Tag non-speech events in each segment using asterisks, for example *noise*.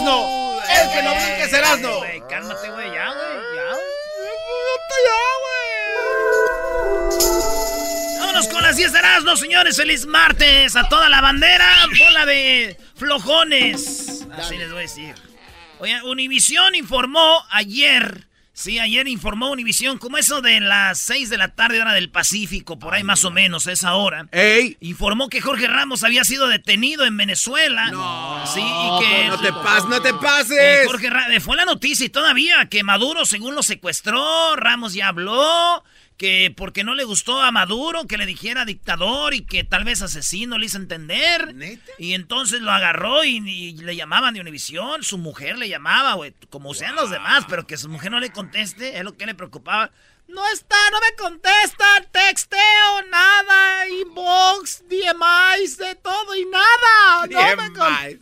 No brinques, Erasmo! ¡El que no brinques, Erasmo! Güey, cálmate, güey, ya, güey, ya. Vámonos con las 10 de Erasmo, señores. Feliz martes a toda la bandera. Bola de flojones. Así les voy a decir. Oye, Univisión informó ayer. Sí, ayer informó Univisión, como eso de las 6 de la tarde, hora del Pacífico, por ahí más o menos, esa hora. ¡Ey! Informó que Jorge Ramos había sido detenido en Venezuela. No, Sí, y que. no te pases, no te Eh, pases. Jorge Ra- eh, fue la noticia y todavía que Maduro, según lo secuestró, Ramos ya habló, que porque no le gustó a Maduro que le dijera dictador y que tal vez asesino le hizo entender. ¿Neta? Y entonces lo agarró y, y le llamaban de Univisión, su mujer le llamaba, güey, como sean los demás, pero que su mujer no le conteste, es lo que le preocupaba. No está, no me contestan, texteo, nada, inbox, DMIs, de todo y nada. No me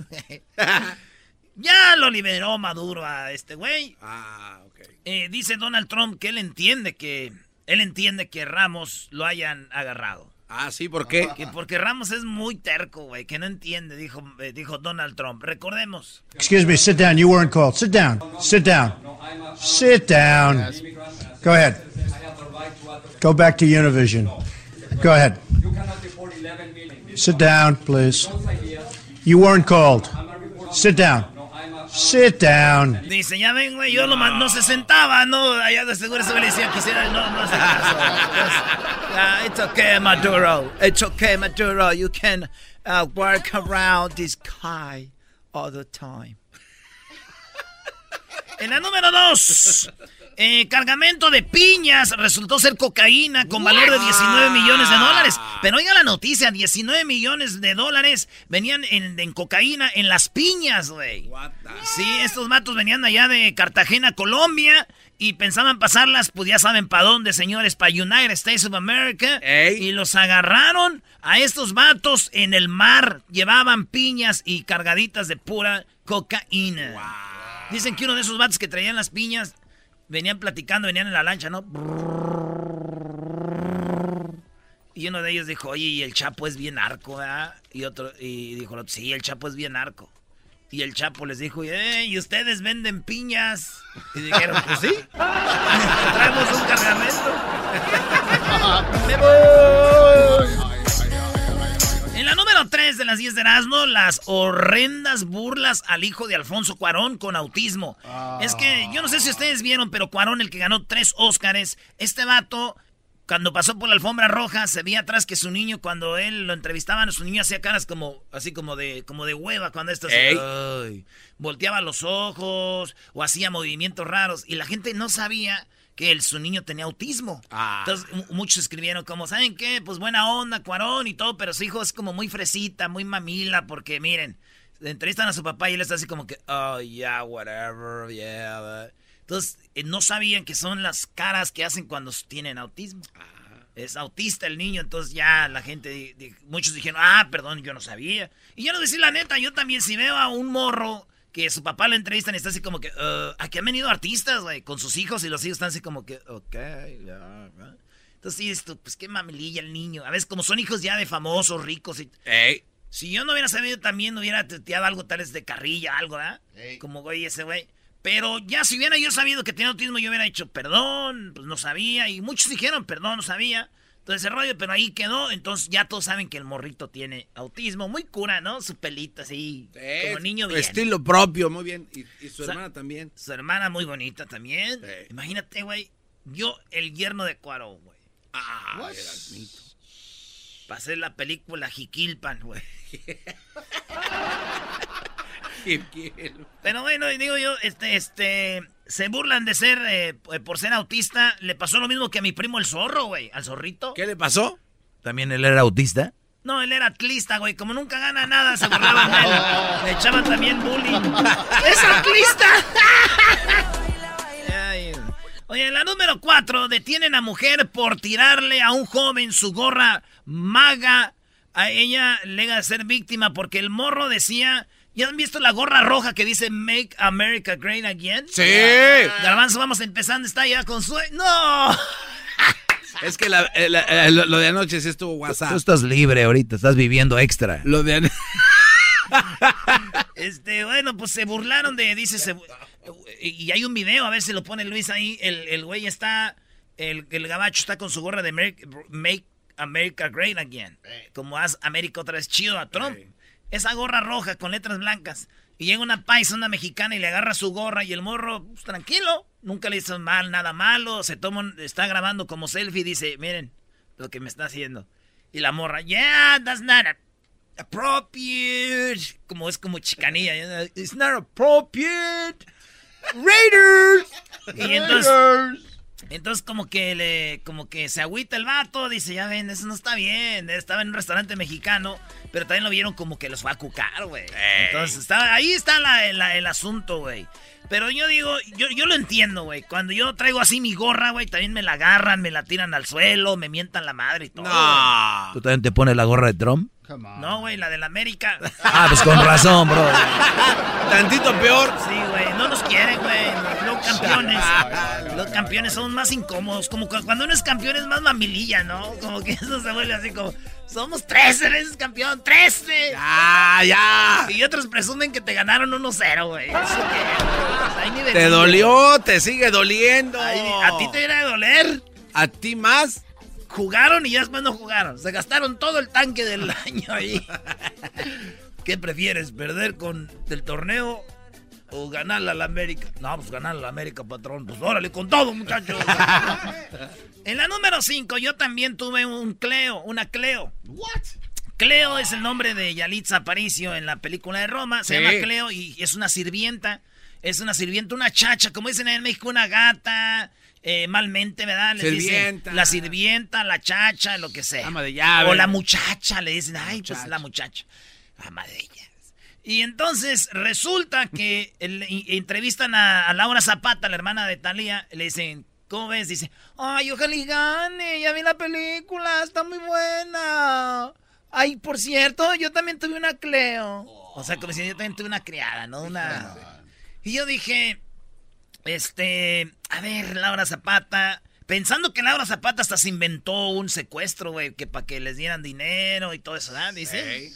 *laughs* Ya lo liberó Maduro a este güey. Ah, ok. Eh, dice Donald Trump que él entiende que él entiende que Ramos lo hayan agarrado. Ah, sí, ¿por qué? Que porque Ramos es muy terco, güey, que no entiende, dijo, eh, dijo Donald Trump. Recordemos. Excuse me, sit down. You weren't called. Sit down. Sit down. Sit down. Go ahead. Go back to Univision. Go ahead. Sit down, please. You weren't called. Sit down. Sit down. Dice, ya ven, güey, yo ma- no se sentaba, no, allá de seguro güey le decía, quisiera, no, no caso. Pues, it's okay, Maduro. It's okay, Maduro. You can uh, work around this guy all the time. *laughs* En la número dos, eh, cargamento de piñas resultó ser cocaína con valor de 19 millones de dólares. Pero oiga la noticia, 19 millones de dólares venían en, en cocaína en las piñas, güey. Sí, estos matos venían allá de Cartagena, Colombia, y pensaban pasarlas, pues ya saben para dónde, señores, para United States of America. Ey. Y los agarraron a estos vatos en el mar. Llevaban piñas y cargaditas de pura cocaína. Dicen que uno de esos vatos que traían las piñas venían platicando, venían en la lancha, ¿no? Y uno de ellos dijo, oye, y el Chapo es bien arco, ¿verdad? Y otro, y dijo, sí, el Chapo es bien arco. Y el Chapo les dijo, ¿y ustedes venden piñas? Y dijeron, pues sí. *laughs* Traemos un cargamento. *laughs* Número 3 de las 10 de Erasmo, las horrendas burlas al hijo de Alfonso Cuarón con autismo. Es que yo no sé si ustedes vieron, pero Cuarón, el que ganó tres Óscares, este vato, cuando pasó por la alfombra roja, se veía atrás que su niño, cuando él lo entrevistaban, su niño hacía caras como, así como de, como de hueva, cuando esto volteaba los ojos o hacía movimientos raros y la gente no sabía que el, su niño tenía autismo. Ah. Entonces mu- muchos escribieron como, ¿saben qué? Pues buena onda, Cuarón y todo, pero su hijo es como muy fresita, muy mamila, porque miren, entrevistan a su papá y él está así como que, oh, yeah, whatever, yeah. but-". Entonces, eh, no sabían que son las caras que hacen cuando tienen autismo. Ah. es autista el niño, entonces ya la gente, muchos dijeron, ah, perdón, yo no sabía. Y yo no decir la neta, yo también si veo a un morro que su papá lo entrevistan y está así como que, uh, aquí han venido artistas, güey, con sus hijos y los hijos están así como que, ok, ya, Entonces sí, esto, pues qué mamililla el niño. A veces como son hijos ya de famosos, ricos y... Si yo no hubiera sabido también, hubiera teteado algo tal vez de carrilla, algo, ¿verdad? Como güey ese güey. Pero ya si hubiera yo sabido que tenía autismo, yo hubiera dicho perdón, pues no sabía. Y muchos dijeron perdón, no sabía. Entonces ese rollo, pero ahí quedó. Entonces ya todos saben que el morrito tiene autismo. Muy cura, ¿no? Su pelito así, como niño bien. Estilo propio, muy bien. Y, su hermana también. Su hermana muy bonita también. Imagínate, güey. Yo, el yerno de Cuaro, güey. Ah, Pasé la película Jiquilpan, güey. *laughs* Pero bueno, digo yo, este, este, se burlan de ser, eh, por ser autista. Le pasó lo mismo que a mi primo el zorro, güey, al zorrito. ¿Qué le pasó? ¿También él era autista? No, él era atlista, güey. Como nunca gana nada, se burlaban de él. *laughs* Le echaban también bullying. *laughs* ¡Es atlista! *laughs* Oye, la número cuatro, detienen a mujer por tirarle a un joven su gorra maga. A ella le a ser víctima porque el morro decía ¿Ya han visto la gorra roja que dice Make America Great Again? Sí. Garbanzo, vamos empezando, está ya con su... ¡No! *laughs* Es que lo de anoche sí estuvo WhatsApp. Tú, estás libre ahorita, estás viviendo extra. Lo de anoche... *laughs* este, bueno, pues se burlaron de, dice, se, y hay un video, a ver si lo pone Luis ahí, el, el güey está, el, el gabacho está con su gorra de Make, America Great Again, como haz América otra vez chido a Trump esa gorra roja con letras blancas. Y llega una paisa, una mexicana, y le agarra su gorra y el morro, pues, tranquilo, nunca le hizo mal, nada malo, se toma, está grabando como selfie y dice, miren lo que me está haciendo. Y la morra, yeah, that's not appropriate. Como es como chicanilla, it's not appropriate. Raiders. y entonces... Entonces como que le, como que se agüita el vato, dice, ya ven, eso no está bien. Estaba en un restaurante mexicano, pero también lo vieron como que los va a cucar, güey. Entonces estaba, ahí está el asunto, güey. Pero yo digo, yo, yo lo entiendo, güey. Cuando yo traigo así mi gorra, güey, también me la agarran, me la tiran al suelo, me mientan la madre y todo. No. ¿Tú también te pones la gorra de Trump? No, güey, la de la América. Ah, pues con razón, bro. Tantito peor. Sí, güey, no nos quieren, güey. Los campeones. Los campeones son más incómodos. Como cuando uno es campeón es más mamililla, ¿no? Como que eso se vuelve así como... Somos 13 veces campeón, 13. Ya, ya. Y otros presumen que te ganaron 1-0, güey. Pues, te dolió, te sigue doliendo. ¿A ti te iba a doler? ¿A ti más? Jugaron y ya después no jugaron. Se gastaron todo el tanque del *laughs* año ahí. ¿Qué prefieres, perder con el torneo o ganarle a la América. No, pues ganarle a la América, patrón. Pues órale, con todo, muchachos. en la número 5, yo también tuve un Cleo, una Cleo. ¿What? Cleo es el nombre de Yalitza Aparicio en la película de Roma. Se llama Cleo y es una sirvienta. Es una sirvienta, una chacha, como dicen en México, una gata. Eh, malmente, ¿verdad? Le dicen la sirvienta, la chacha, lo que sea. Ama de llave. O la muchacha, le dicen, ay, pues la muchacha. Ama de ella. Y entonces resulta que *laughs* entrevistan a, Laura Zapata, la hermana de Talía, le dicen, ¿cómo ves? Dice, ay, ojalá y gane, ya vi la película, está muy buena. Ay, por cierto, yo también tuve una Cleo. O sea, como si yo también tuve una criada, ¿no? Una... Y yo dije, este, a ver, Laura Zapata, pensando que Laura Zapata hasta se inventó un secuestro, güey, que para que les dieran dinero y todo eso, ¿verdad? Dice.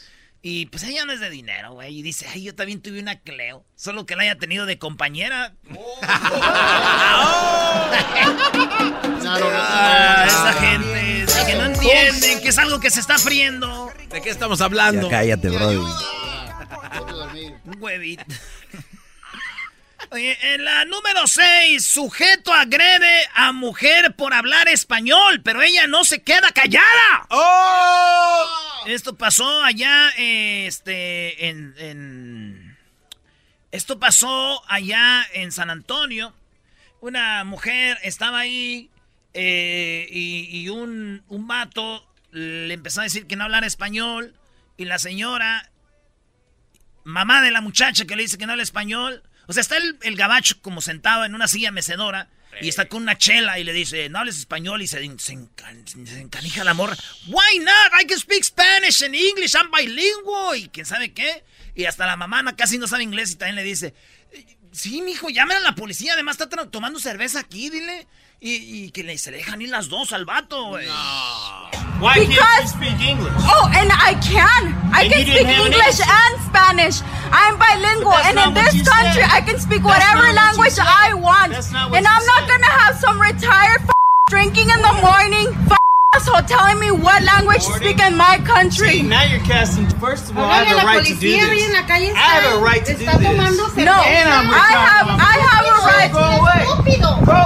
Y pues ella no es de dinero, güey. Y dice, ay, yo también tuve una Cleo. Solo que la haya tenido de compañera. Oh. esa gente que no entienden que es algo que se está friendo. ¿De qué estamos hablando? Ya cállate, bro. Un huevito. Oye, en la número 6, sujeto agrede a mujer por hablar español, pero ella no se queda callada. ¡Oh! Esto pasó allá, este, en, Esto pasó allá en San Antonio. Una mujer estaba ahí eh, y, un, un vato le empezó a decir que no hablara español y la señora, mamá de la muchacha que le dice que no habla español, o sea, está el, el gabacho como sentado en una silla mecedora Y está con una chela y le dice, no hables español y se, se, encan- se encanija la morra. Why not? I can speak Spanish and English, I'm bilingüe. Y quién sabe qué. Y hasta la mamá casi no sabe inglés y también le dice, sí, mijo, llamen a la policía. Además está tomando cerveza aquí, dile. Y, y que le, se le dejan ir las dos al vato, güey. Why can't you speak English? Oh, and I can. I And can speak didn't an English and Spanish. I'm bilingual, and in this country, said. I can speak That's whatever not what language. I want. That's not what And I'm not gonna have some retired f- drinking in the morning f- asshole telling me what language to speak in my country. See, now you're casting. First of all, I have a right to do this. I have a right to do this. No. And I'm I have, I have a right. Go.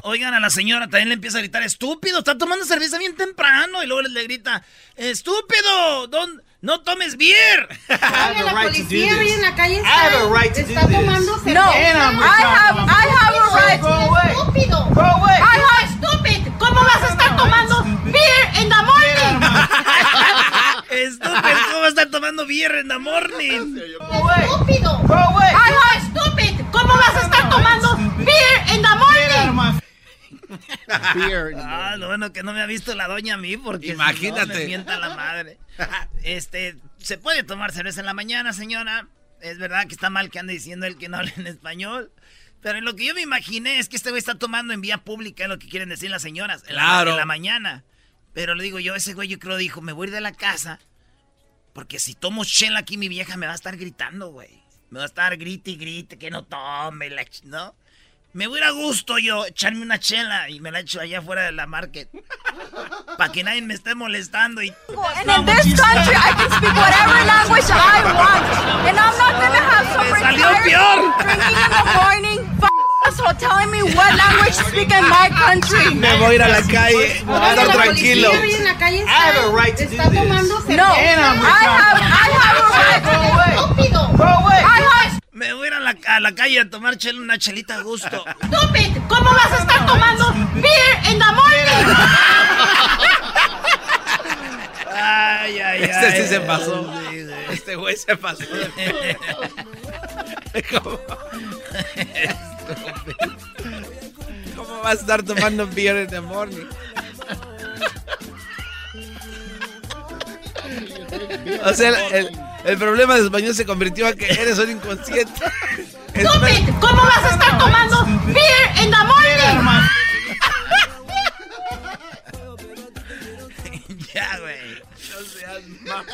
Oigan, a la señora también le empieza a gritar, estúpido, está tomando cerveza bien temprano. Y luego le, grita, estúpido, don, no tomes beer. *laughs* I have la a right to do this. la calle I have a right to está do tomando this. cerveza. No, And I'm I have, I have a right. Go away. ¡Estúpido! Go away. I have, ¡Stupid! ¿Cómo vas a estar tomando beer in the morning? Estúpido, ¿cómo va a estar tomando beer en the morning? ¡Estúpido! Go away. I have, ¡Stupid! ¿Cómo vas a estar tomando beer in the morning? my Ah, lo bueno que no me ha visto la doña a mí porque si no, Imagínate. me mienta la madre. Este, ¿se puede tomar cerveza en la mañana, señora? Es verdad que está mal que ande diciendo él que no habla en español. Pero lo que yo me imaginé es que este güey está tomando en vía pública, es lo que quieren decir las señoras, en, la, Claro. en la mañana. Pero le digo yo, ese güey yo creo dijo, me voy a ir de la casa, porque si tomo chela aquí mi vieja me va a estar gritando, güey. Me va a estar grite y grite que no tome, la ch- ¿no? Me voy a ir a gusto yo, echarme una chela y me la echo allá afuera de la market. Para que nadie me esté molestando y... and in this country, I can speak whatever language I want. And I'm not gonna have some Me salió peor. drinking in the morning f- asshole telling me what language to speak in my country. Me voy a ir a la calle. Voy a estar tranquilo. en la calle I have a right to está, do está this. tomando No, cerveza. I have, I have a right. Go away. ¡Estúpido! Go away. I have, la, a la calle a tomar chela, una chelita a gusto. *laughs* ¡Stupid! ¿Cómo vas a estar tomando beer in the morning? Ay, ay, Este ay. sí se pasó. Sí, güey. Este güey se pasó. ¿Cómo? ¿Cómo va a estar tomando beer in the morning? O sea, el, el- el problema de español se convirtió a que eres un inconsciente. ¡Stupid! ¿Cómo vas a estar tomando beer in the morning? *laughs* ya, güey. No seas ma-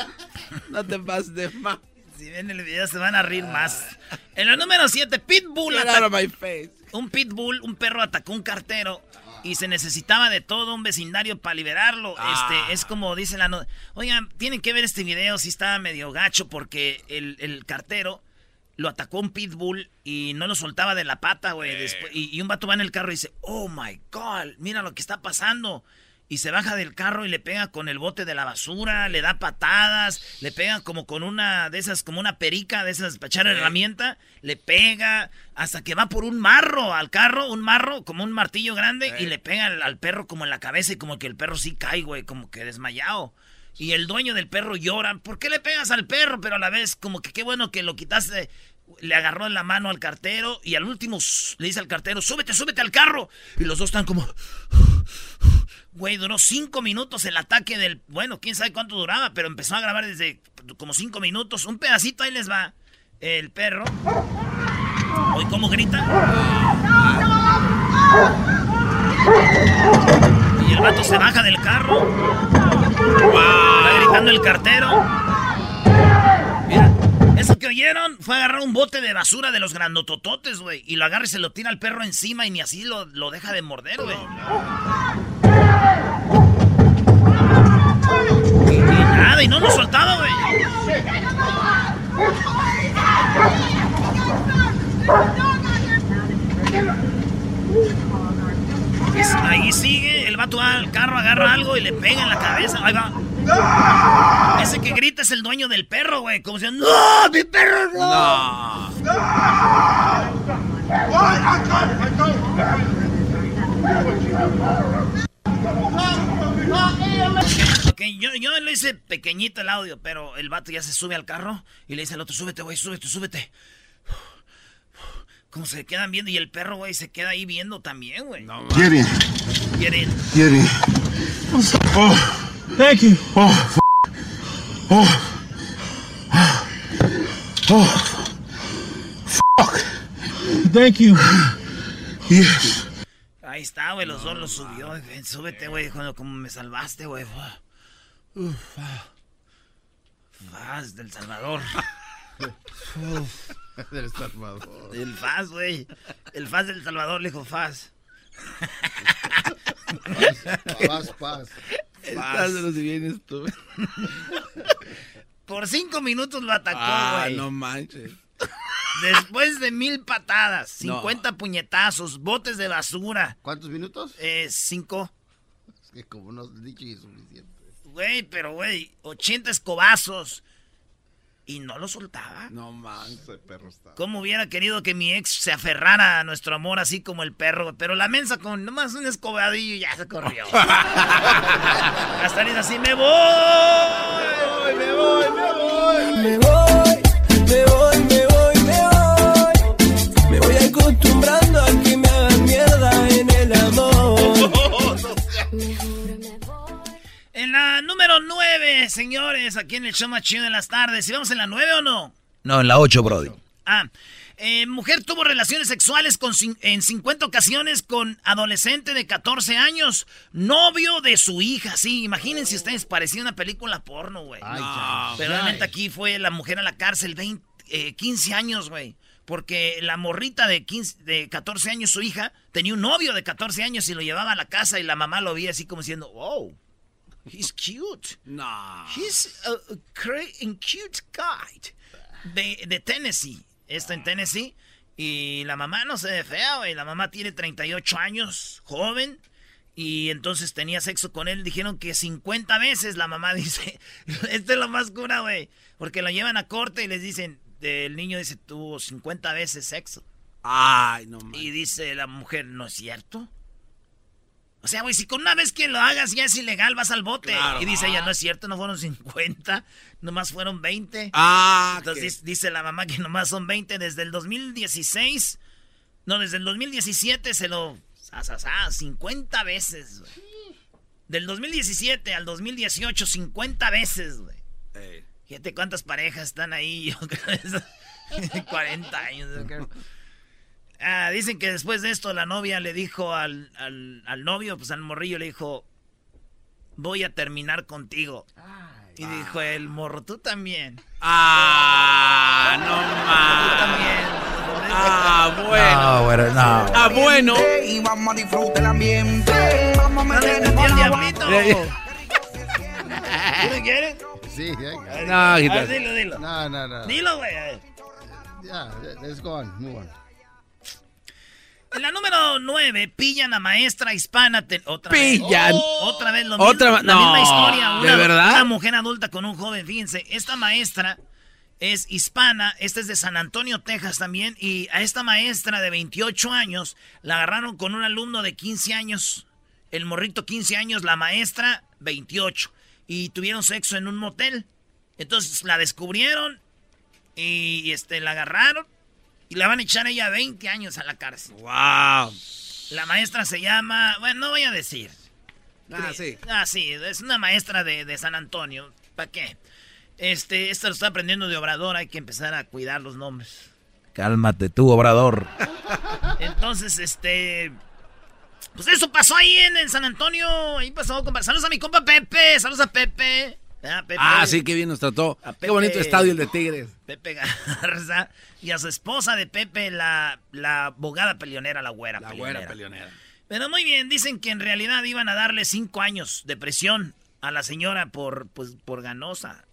No te pases de ma. Si ven el video se van a reír más. En la número 7, Pitbull. Get ata- out of my face. Un pitbull, un perro atacó un cartero y se necesitaba de todo un vecindario para liberarlo. Ah. Este, es como dice la nota. Oigan, tienen que ver este video si estaba medio gacho porque el, el cartero lo atacó un pitbull y no lo soltaba de la pata, güey. Y, y un vato va en el carro y dice, oh my God, mira lo que está pasando. Y se baja del carro y le pega con el bote de la basura, le da patadas, le pega como con una de esas, como una perica de esas para echar herramienta, le pega hasta que va por un marro al carro, un marro como un martillo grande y le pega al, al perro como en la cabeza y como que el perro sí cae, güey, como que desmayado. Y el dueño del perro llora, ¿por qué le pegas al perro? Pero a la vez como que qué bueno que lo quitaste. Le agarró en la mano al cartero y al último le dice al cartero, súbete, súbete al carro. Y los dos están como... Güey, duró cinco minutos el ataque del... Bueno, quién sabe cuánto duraba, pero empezó a grabar desde como cinco minutos. Un pedacito, ahí les va. El perro. Oye, ¿cómo grita? Y el vato se baja del carro. Está gritando el cartero. Mira, eso que oyeron fue agarrar un bote de basura de los grandotototes, güey. Y lo agarra y se lo tira al perro encima y ni así lo, lo deja de morder, güey. Y, nada, y no lo soltaba, güey. Es- Ahí sigue, el vato va al carro, agarra algo y le pega en la cabeza. Ahí va. Ese que grita es el dueño del perro, güey. Como si, ¡No! ¡Mi perro no! Ok, yo, yo lo hice pequeñito el audio, pero el vato ya se sube al carro y le dice al otro, súbete, güey, súbete, súbete. Como se quedan viendo y el perro, güey, se queda ahí viendo también, güey. No, Get in. Get in. Get in. Oh. Thank you. Oh. f- Oh. Oh. Fuck. Thank you. Yes. Ahí está, güey, los dos los subió. güey. Súbete, güey, cuando como me salvaste, güey. Uf, ah. Faz del Salvador. *laughs* *laughs* Del Salvador. El Faz, güey. El Faz del Salvador le dijo Faz. Paz, paz. Estás de los bienes tú. Por cinco minutos lo atacó, Ah, güey. no manches. Después de mil patadas, No. 50 puñetazos, botes de basura. ¿Cuántos minutos? Eh, cinco. Es que como no has dicho y es suficiente. Güey, pero güey, 80 escobazos. Y no lo soltaba. No manches, ese perro está. Como hubiera querido que mi ex se aferrara a nuestro amor así como el perro, pero la mensa con nomás un escobadillo y ya se corrió. *laughs* Hasta le dice así, me voy. Me voy, me voy. Me voy, me voy, me voy, me voy. Me voy acostumbrando a que me hagan mierda en el amor. *laughs* En la número 9, señores, aquí en el show más chido de las tardes. ¿Y vamos en la 9 o no? No, en la 8, Brody. Ah, eh, mujer tuvo relaciones sexuales con, en 50 ocasiones con adolescente de 14 años, novio de su hija. Sí, imagínense ustedes, parecía una película porno, güey. No, Pero realmente aquí fue la mujer a la cárcel 20, eh, 15 años, güey. Porque la morrita de, 15, de 14 años, su hija, tenía un novio de 14 años y lo llevaba a la casa y la mamá lo veía así como diciendo, wow, he's cute. No. He's a, a great and cute guy. De, de Tennessee. Está en Tennessee. Y la mamá no se ve fea, güey. La mamá tiene 38 años, joven. Y entonces tenía sexo con él. Dijeron que 50 veces. La mamá *laughs* dice, esto es lo más cura, güey. Porque lo llevan a corte y les dicen, el niño dice, tuvo 50 veces sexo. Ay, no manches. Y dice la mujer, ¿no es cierto? O sea, güey, si con una vez que lo hagas ya es ilegal, vas al bote. Claro. Y dice ella, no es cierto, no fueron 50, nomás fueron 20. Ah, Entonces dice la mamá que nomás son 20 desde el 2016. No, desde el 2017 se lo... sa, sa, sa, 50 veces, güey. Del 2017 al 2018, 50 veces, güey. Ey. Fíjate cuántas parejas están ahí. Yo creo que es 40 años. Ah, dicen que después de esto la novia le dijo al, al, al novio, pues al morrillo le dijo, voy a terminar contigo. Y dijo el morro, tú también. Ah, no Tú manches. también. Ah, bueno. No, bueno, no. Ah, bueno. Y vamos a disfrutar el ambiente. Vamos a ¿No le meter el diablito? ¿Tú lo quieres? Sí, ya. No, dilo, dilo. No, no, no. Dilo, güey. Ya, let's go on, move on. En la número 9, pillan a maestra hispana. te- otra Pillan. Vez, otra vez lo Otra mismo, la no, misma historia. ¿de Una, verdad? Una mujer adulta con un joven. Fíjense, esta maestra es hispana. Esta es de San Antonio, Texas también. Y a esta maestra de 28 años la agarraron con un alumno de 15 años. El morrito 15 años, la maestra 28. Y tuvieron sexo en un motel. Entonces la descubrieron y este, la agarraron. Y la van a echar a ella 20 años a la cárcel. Wow. La maestra se llama. Bueno, no voy a decir. Ah, sí. Ah, sí, es una maestra de, de San Antonio. ¿Para qué? Este, esto lo está aprendiendo de Obrador, hay que empezar a cuidar los nombres. Cálmate tú, Obrador. Entonces, este. Pues eso pasó ahí en, en San Antonio. Ahí pasó, compa. Saludos a mi compa Pepe. Saludos a Pepe. Ah, Pepe. Ah, sí, qué bien nos trató. A Qué Pepe. bonito estadio el de Tigres. Pepe Garza. Y a su esposa de Pepe, la, la abogada peleonera, la güera La peleonera. güera peleonera. Pero muy bien, dicen que en realidad iban a darle cinco años de presión a la señora por, pues, por ganosa.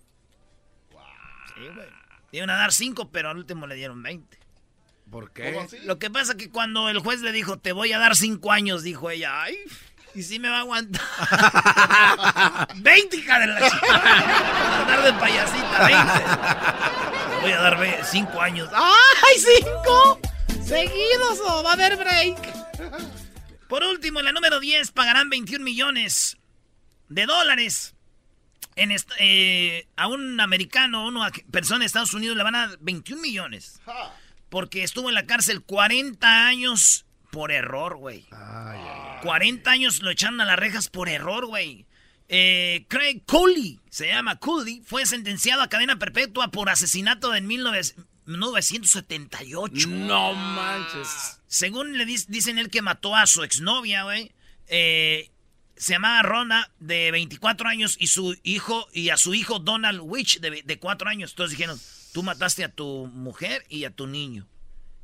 Sí, güey. Iban a dar cinco, pero al último le dieron 20. ¿Por qué? Lo que pasa que cuando el juez le dijo, te voy a dar cinco años, dijo ella, ay, y sí me va a aguantar. *laughs* 20, hija de la chica. andar de payasita, 20. Le voy a dar ve- cinco años. ¡Ay, cinco! Seguidos o va a haber break. Por último, en la número 10 pagarán 21 millones de dólares. En eh, a un americano, a una persona de Estados Unidos le van a dar 21 millones Porque estuvo en la cárcel 40 años por error, güey. 40 años lo echaron a las rejas por error, güey. Eh, Craig Cooley, se llama Cooley, fue sentenciado a cadena perpetua por asesinato en 19 1978. No manches. Según le dicen él que mató a su exnovia, güey. eh, se llamaba Rona, de 24 años, y su hijo, y a su hijo Donald Witch, de, ve- de 4 años. Entonces dijeron, tú mataste a tu mujer y a tu niño.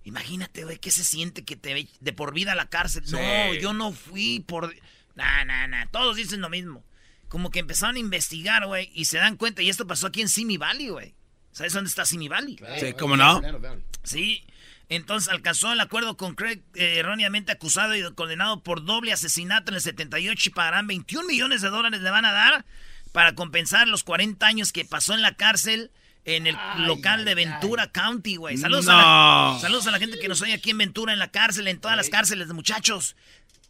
Imagínate, güey, ¿qué se siente que te ve de por vida a la cárcel? Sí. No, yo no fui por... Nah, nah, nah, todos dicen lo mismo. Como que empezaron a investigar, güey, y se dan cuenta, y esto pasó aquí en Simi Valley, güey. ¿Sabes dónde está Simi Valley? Sí, ¿cómo no? Sí. Entonces alcanzó el acuerdo con Craig, eh, erróneamente acusado y condenado por doble asesinato en el 78 y pagarán 21 millones de dólares le van a dar para compensar los 40 años que pasó en la cárcel en el local de Ventura County, güey. Saludos, a la, saludos a la gente que nos oye aquí en Ventura, en la cárcel, en todas las cárceles de muchachos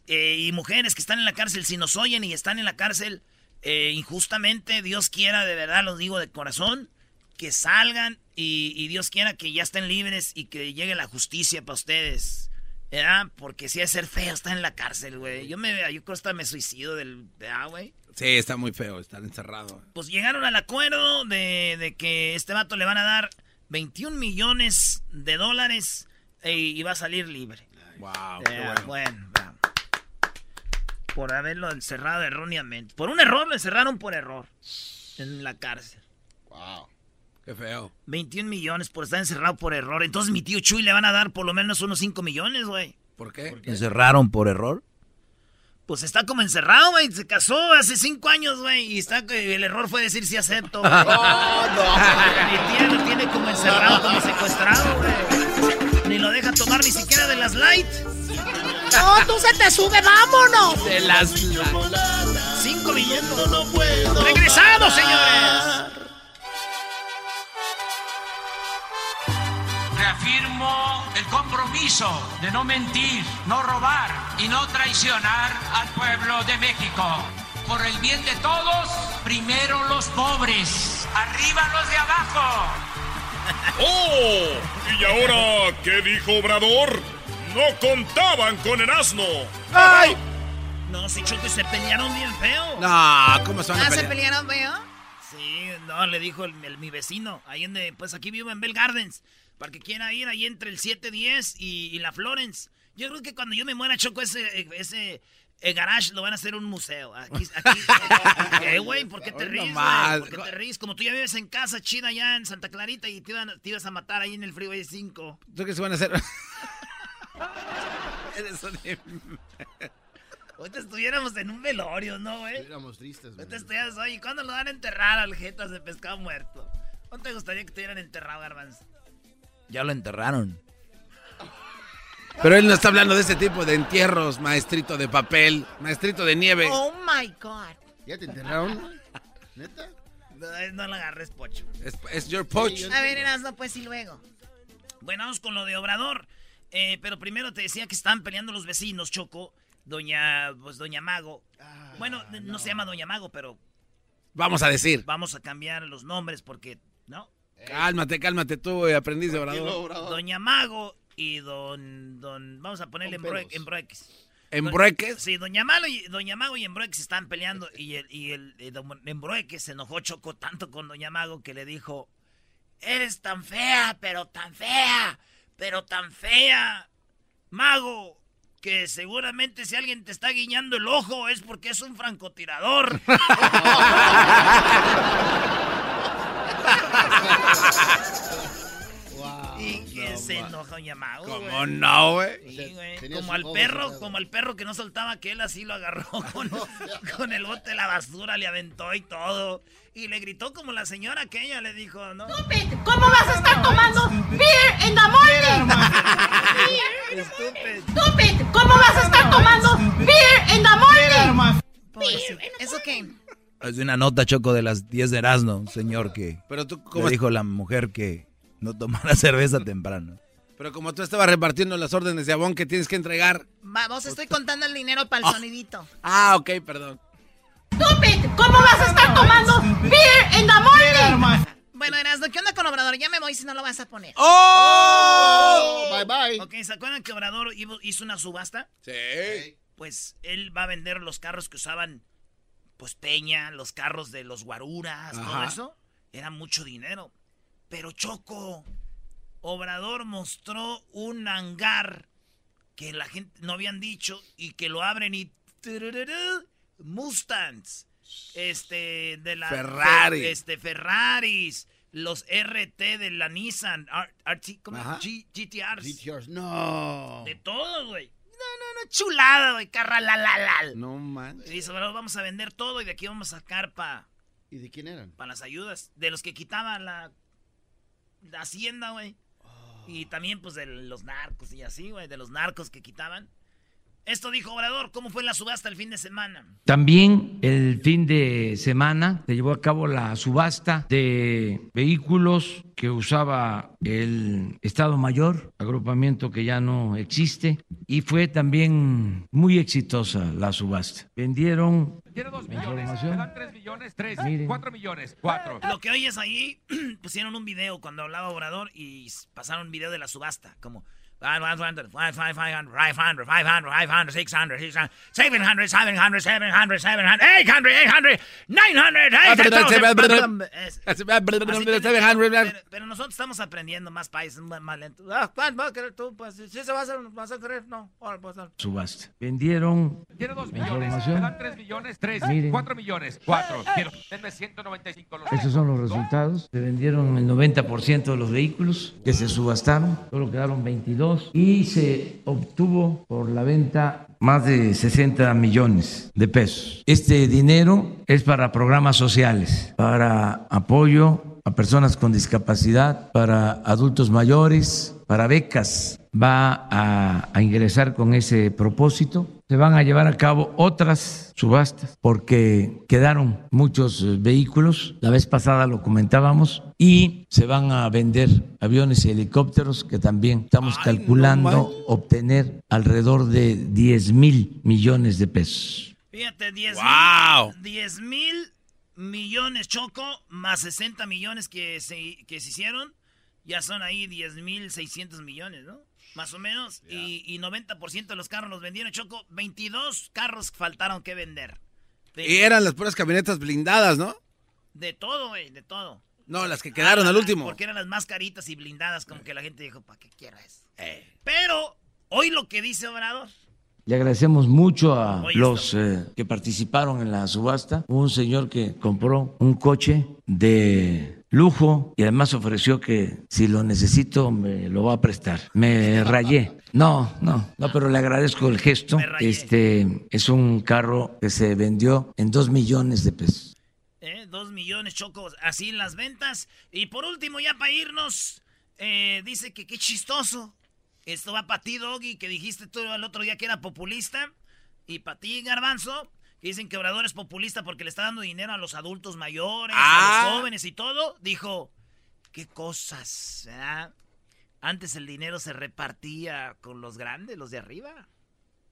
eh, y mujeres que están en la cárcel. Si nos oyen y están en la cárcel eh, injustamente, Dios quiera, de verdad, los digo de corazón, que salgan y, y Dios quiera que ya estén libres y que llegue la justicia para ustedes. ¿Verdad? Porque si es ser feo estar en la cárcel, güey. Yo me yo creo que hasta me suicido del... ¿verdad, güey? Sí, está muy feo estar encerrado. Pues llegaron al acuerdo de, de que este vato le van a dar 21 millones de dólares e- y va a salir libre. Wow, Eh, bueno. va. Por haberlo encerrado erróneamente. Por un error lo encerraron por error. En la cárcel. Wow. Qué feo. 21 millones por estar encerrado por error. Entonces mi tío Chuy le van a dar por lo menos unos 5 millones, güey. ¿Por qué? ¿Encerraron por error? Pues está como encerrado, güey. Se casó hace 5 años, güey. Y está, el error fue decir sí acepto. güey. *laughs* Mi tía lo tiene como encerrado, como secuestrado, güey. Ni lo deja tomar ni siquiera de las light. No, tú se te sube, vámonos. De las... Cinco minutos. ¡Regresamos, señores! Reafirmo el compromiso de no mentir, no robar y no traicionar al pueblo de México. Por el bien de todos, primero los pobres, arriba los de abajo. *laughs* ¡Oh! ¿Y ahora qué dijo Obrador? No contaban con el asno. ¡Ay! No, si Choco y se pelearon bien feo. No, ¿cómo se van a ¿Ah, se pelear? pelearon feo? Sí, no, le dijo el, el- mi vecino. Ahí en pues aquí vivo en Bell Gardens. Para que quiera ir ahí entre el 710 y, y la Florence. Yo creo que cuando yo me muera, Choco, ese, ese eh, garage lo van a hacer un museo. Aquí, aquí. *laughs* ¿Qué, güey? ¿Por qué te ríes, güey? ¿Por qué te ríes? Como tú ya vives en casa chida allá en Santa Clarita y te, iban- te ibas a matar ahí en el Freeway 5. ¿Tú qué se van a hacer? *laughs* Eres un... Ahorita estuviéramos en un velorio, ¿no, güey? Éramos tristes, Ahorita estuvieras, oye, ¿cuándo lo van a enterrar al jetas de pescado muerto? ¿Cuánto te gustaría que te hubieran enterrado, Garbanzo? Ya lo enterraron. Pero él no está hablando de ese tipo de entierros, maestrito de papel, maestrito de nieve. Oh my God. ¿Ya te enterraron? ¿Neta? No, no la agarres, pocho. Es, es your poach. A ver, Erasmo, pues y luego. Bueno, vamos con lo de Obrador. Eh, pero primero te decía que estaban peleando los vecinos, Choco. Doña, pues Doña Mago. bueno, no. se llama Doña Mago, pero Vamos a decir. vamos a cambiar los nombres porque, ¿no? Cálmate, cálmate tú, eh, aprendiz de orador. Doña Mago y don, don, vamos a ponerle Embrue- pelos. Embrueques. ¿Embrueques? Sí, Doña Malo y Doña Mago y Embrueques estaban peleando y el, y el, don Embrueques se enojó Choco tanto con Doña Mago que le dijo, eres tan fea, pero tan fea, pero tan fea, Mago, que seguramente si alguien te está guiñando el ojo es porque es un francotirador. *laughs* *laughs* *laughs* y que se enojó Doña Mago. ¿Cómo güey. no, güey? Sí, Como al perro, como al perro que no soltaba que él así lo agarró *laughs* con, con el bote de la basura, le aventó y todo. Y le gritó como la señora que ella le dijo, ¿no? Stupid, ¿Cómo vas a estar tomando beer in the morning? Stupid, ¿Cómo vas a estar tomando beer in the morning? Pobrecito. ¿Eso qué? Es una nota, Choco, de las 10 de Erasmo, señor, que Pero tú, le dijo la mujer que no tomara *laughs* cerveza temprano. pero como tú estabas repartiendo las órdenes de abón que tienes que entregar. Vamos, estoy contando el dinero para el sonidito. Ah, ok, perdón. Stupid, ¿Cómo vas a estar tomando beer in the morning? Bueno, Erasmo, ¿qué onda con Obrador? Ya me voy si no lo vas a poner. ¡Oh! Bye bye. Ok, ¿se acuerdan que Obrador hizo- hizo una subasta? Sí. Pues él va a vender los carros que usaban, pues Peña, los carros de los guaruras, todo eso. Era mucho dinero. Pero Choco, Obrador mostró un hangar que la gente no habían dicho y que lo abren y... Mustangs. Este, de la... Ferrari. Este, Ferraris. Los RT de la Nissan. R- RT, ¿cómo? Ajá. G- GTRs. GTRs, No. De todo, güey. No, no, no, chulada, güey, carralalal. No man. Y dice, bueno, vamos a vender todo y de aquí vamos a sacar para ¿Y de quién eran? las ayudas. De los que quitaban la, la hacienda, güey. Y también, pues, de los narcos y así, güey, de los narcos que quitaban. Esto dijo Obrador, ¿cómo fue la subasta el fin de semana? También el fin de semana se llevó a cabo la subasta de vehículos que usaba el Estado Mayor, agrupamiento que ya no existe, y fue también muy exitosa la subasta. Vendieron Quiero dos millones, dan tres millones, tres, Miren. cuatro millones, cuatro. Lo que oyes ahí, *clears throat* pusieron un video cuando hablaba Obrador y pasaron un video de la subasta, como 500, 500, 500, 500, 500, 500, 600, 600, 700, 700, 700, 700, 800, 800, 900, 800. Es- así tiene- pero, nosotros estamos aprendiendo más países más, más lentos. Ah, ¿cuál vas a querer tú? Pues si se va a hacer, vas a querer, no. Pues, subasta. Vendieron Quiero dos la millones, me información. dan tres millones, tres, Miren. cuatro millones, cuatro. Quiero, denme 195 los Estos son los resultados. Se vendieron el 90% de los vehículos que se subastaron, solo quedaron 22 y se obtuvo por la venta más de 60 millones de pesos. Este dinero es para programas sociales, para apoyo a personas con discapacidad, para adultos mayores, para becas. Va a, a ingresar con ese propósito. Se van a llevar a cabo otras subastas porque quedaron muchos eh, vehículos. La vez pasada lo comentábamos y se van a vender aviones y helicópteros que también estamos calculando obtener alrededor de 10 mil millones de pesos. Fíjate, 10 ¡Wow! mil 10 mil millones Choco, más 60 millones que se, que se hicieron, ya son ahí 10 mil 600 millones, ¿no? Más o menos. Y, y 90% de los carros los vendieron Choco. 22 carros faltaron que vender. De, Y eran las puras camionetas blindadas, ¿no? de todo, güey, de todo. No, las que quedaron Ah, al último. Porque eran las más caritas y blindadas, como que la gente dijo, ¿para qué quiera eso? Eh. Pero, hoy lo que dice Obrador. Le agradecemos mucho a Oye, los eh, que participaron en la subasta. Hubo un señor que compró un coche de lujo y además ofreció que si lo necesito me lo va a prestar. Me rayé. No, no, no, pero le agradezco el gesto. Me rayé. Este es un carro que se vendió en dos millones de pesos. ¿eh? Dos millones chocos así en las ventas. Y por último, ya para irnos, eh, dice que qué chistoso. Esto va para ti, Doggy, que dijiste tú el otro día que era populista. Y para ti, Garbanzo, dicen que Obrador es populista porque le está dando dinero a los adultos mayores, a Ah. los jóvenes y todo. Dijo, qué cosas, ¿verdad? Antes el dinero se repartía con los grandes, los de arriba,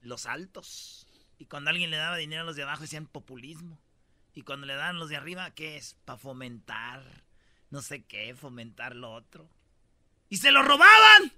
los altos. Y cuando alguien le daba dinero a los de abajo decían populismo. Y cuando le dan los de arriba, ¿qué es? Para fomentar, no sé qué, fomentar lo otro. Y se lo robaban.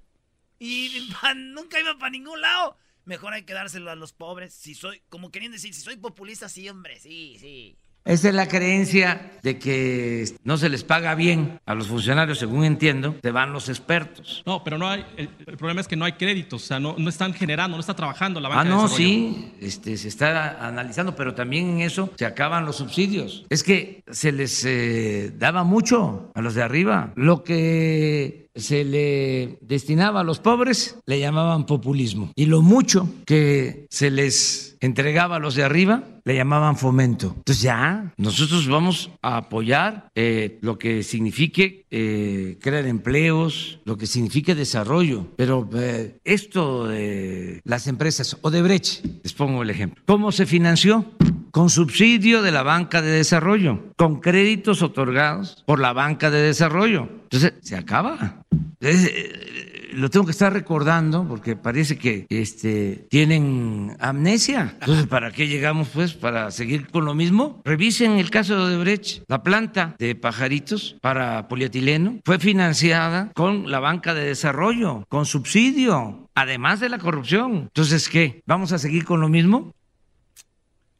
Y *laughs* nunca iba para ningún lado. Mejor hay que dárselo a los pobres. Si soy, como querían decir, si soy populista, sí, hombre, sí, sí. Esa es la creencia de que no se les paga bien a los funcionarios, según entiendo, se van los expertos. No, pero no hay, el, el problema es que no hay créditos, o sea, no, no están generando, no está trabajando la banca Ah, no, sí, este, se está analizando, pero también en eso se acaban los subsidios. Es que se les eh, daba mucho a los de arriba. Lo que se le destinaba a los pobres le llamaban populismo. Y lo mucho que se les entregaba a los de arriba le llamaban fomento. Entonces ya, nosotros vamos a apoyar eh, lo que signifique eh, crear empleos, lo que signifique desarrollo. Pero eh, esto de las empresas, Odebrecht, les pongo el ejemplo. ¿Cómo se financió? Con subsidio de la banca de desarrollo, con créditos otorgados por la banca de desarrollo. Entonces, se acaba. Eh, lo tengo que estar recordando porque parece que este, tienen amnesia. Entonces, ¿para qué llegamos pues? ¿Para seguir con lo mismo? Revisen el caso de Odebrecht. La planta de pajaritos para polietileno fue financiada con la banca de desarrollo, con subsidio, además de la corrupción. Entonces, ¿qué? ¿Vamos a seguir con lo mismo?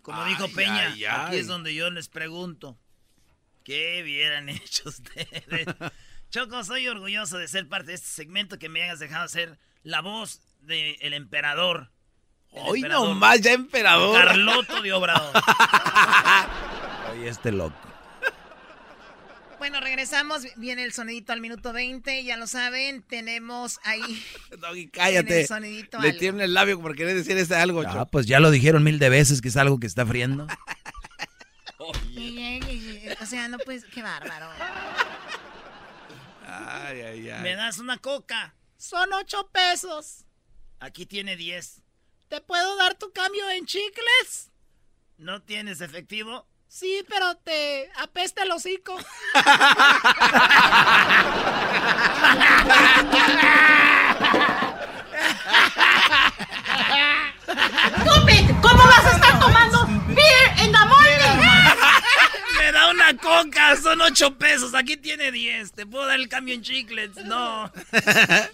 Como dijo Peña, aquí es donde yo les pregunto, ¿qué hubieran *laughs* hecho ustedes? Choco, soy orgulloso de ser parte de este segmento que me hayas dejado ser la voz del emperador. El Hoy emperador. nomás, ya emperador. Carloto de Obrador. *laughs* Oye, este loco. Bueno, regresamos. Viene el sonidito al minuto 20. Ya lo saben, tenemos ahí. *laughs* Doggy, cállate. el sonidito Le algo. tiembla el labio por querer decir ese algo, Ah, pues ya lo dijeron mil de veces que es algo que está friendo. *laughs* O sea, no pues, qué bárbaro. Ay, ay, ay. ¿Me das una coca? Son ocho pesos. Aquí tiene 10. ¿Te puedo dar tu cambio en chicles? ¿No tienes efectivo? Sí, pero te apesta el hocico. Stupid, ¿cómo vas a estar tomando beer in the morning? Me da una coca, son 8 pesos. Aquí tiene 10. ¿Te puedo dar el cambio en chiclets? No.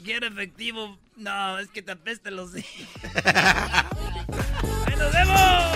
Quiero efectivo. No, es que te apesta los *laughs* ¡Ahí nos vemos!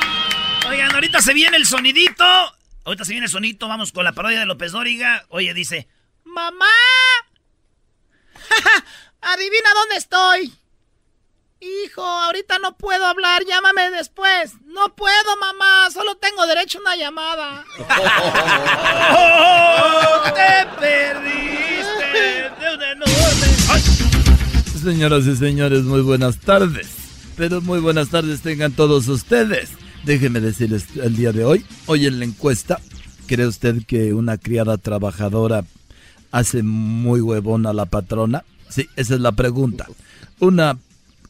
Ahorita se viene el sonidito. Ahorita se viene el sonidito. Vamos con la parodia de López Dóriga. Oye, dice: ¡Mamá! *laughs* Adivina dónde estoy. Hijo, ahorita no puedo hablar, llámame después. No puedo, mamá, solo tengo derecho a una llamada. ¡Oh, *laughs* *laughs* te perdiste de un enorme. ¡Ay! Señoras y señores, muy buenas tardes. Pero muy buenas tardes tengan todos ustedes. Déjenme decirles el día de hoy, hoy en la encuesta, ¿cree usted que una criada trabajadora hace muy huevona a la patrona? Sí, esa es la pregunta. ¿Una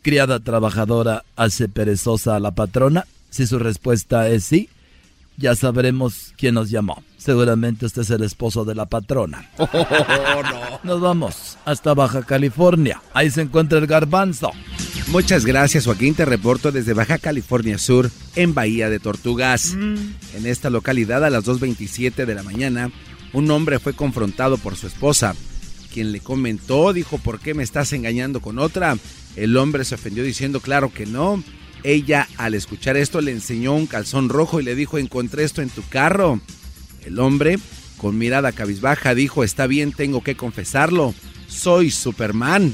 criada trabajadora hace perezosa a la patrona? Si su respuesta es sí, ya sabremos quién nos llamó. Seguramente usted es el esposo de la patrona. *laughs* Nos vamos hasta Baja California. Ahí se encuentra el garbanzo. Muchas gracias, Joaquín. Te reporto desde Baja California Sur, en Bahía de Tortugas. En esta localidad, a las 2.27 de la mañana, un hombre fue confrontado por su esposa, quien le comentó, dijo, ¿por qué me estás engañando con otra? El hombre se ofendió diciendo, claro que no. Ella, al escuchar esto, le enseñó un calzón rojo y le dijo, encontré esto en tu carro. El hombre, con mirada cabizbaja, dijo, está bien, tengo que confesarlo, soy Superman.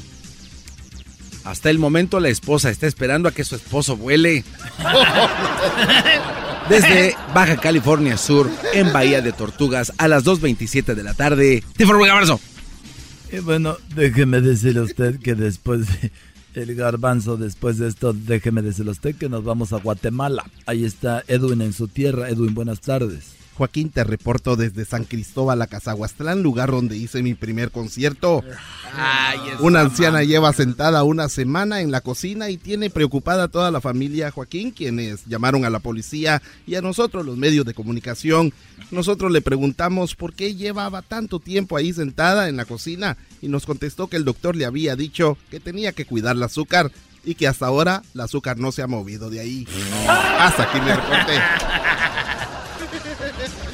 Hasta el momento la esposa está esperando a que su esposo vuele. *laughs* Desde Baja California Sur, en Bahía de Tortugas, a las 2.27 de la tarde. ¡Te informo, Garbanzo! Y bueno, déjeme decirle a usted que después de el garbanzo, después de esto, déjeme decirle a usted que nos vamos a Guatemala. Ahí está Edwin en su tierra. Edwin, buenas tardes. Joaquín, te reporto desde San Cristóbal a Cazahuastlán, lugar donde hice mi primer concierto. Una anciana lleva sentada una semana en la cocina y tiene preocupada a toda la familia Joaquín, quienes llamaron a la policía y a nosotros los medios de comunicación. Nosotros le preguntamos por qué llevaba tanto tiempo ahí sentada en la cocina y nos contestó que el doctor le había dicho que tenía que cuidar el azúcar y que hasta ahora el azúcar no se ha movido de ahí. Hasta aquí me reporté.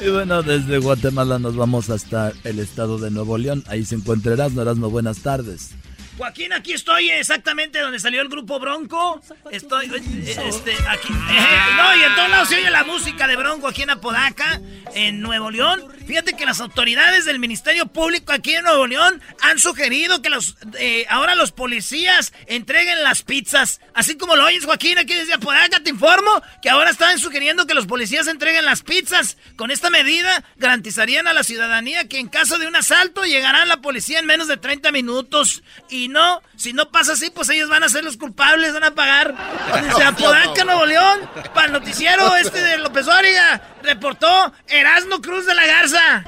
Y bueno, desde Guatemala nos vamos hasta el estado de Nuevo León. Ahí se encuentra Erasmo. Erasmo, buenas tardes. Joaquín, aquí estoy exactamente donde salió el grupo Bronco. Estoy, eh, este, aquí. eh, no, y en todos lados se oye la música de Bronco aquí en Apodaca, en Nuevo León. Fíjate que las autoridades del Ministerio Público aquí en Nuevo León han sugerido que los, eh, ahora los policías entreguen las pizzas. Así como lo oyes, Joaquín, aquí desde Apodaca te informo que ahora están sugiriendo que los policías entreguen las pizzas. Con esta medida garantizarían a la ciudadanía que en caso de un asalto llegará la policía en menos de 30 minutos. Y no, si no pasa así, pues ellos van a ser los culpables, van a pagar. *laughs* Desde Apodaca, Nuevo León, para el noticiero este de López Óriga, reportó Erasmo Cruz de la Garza.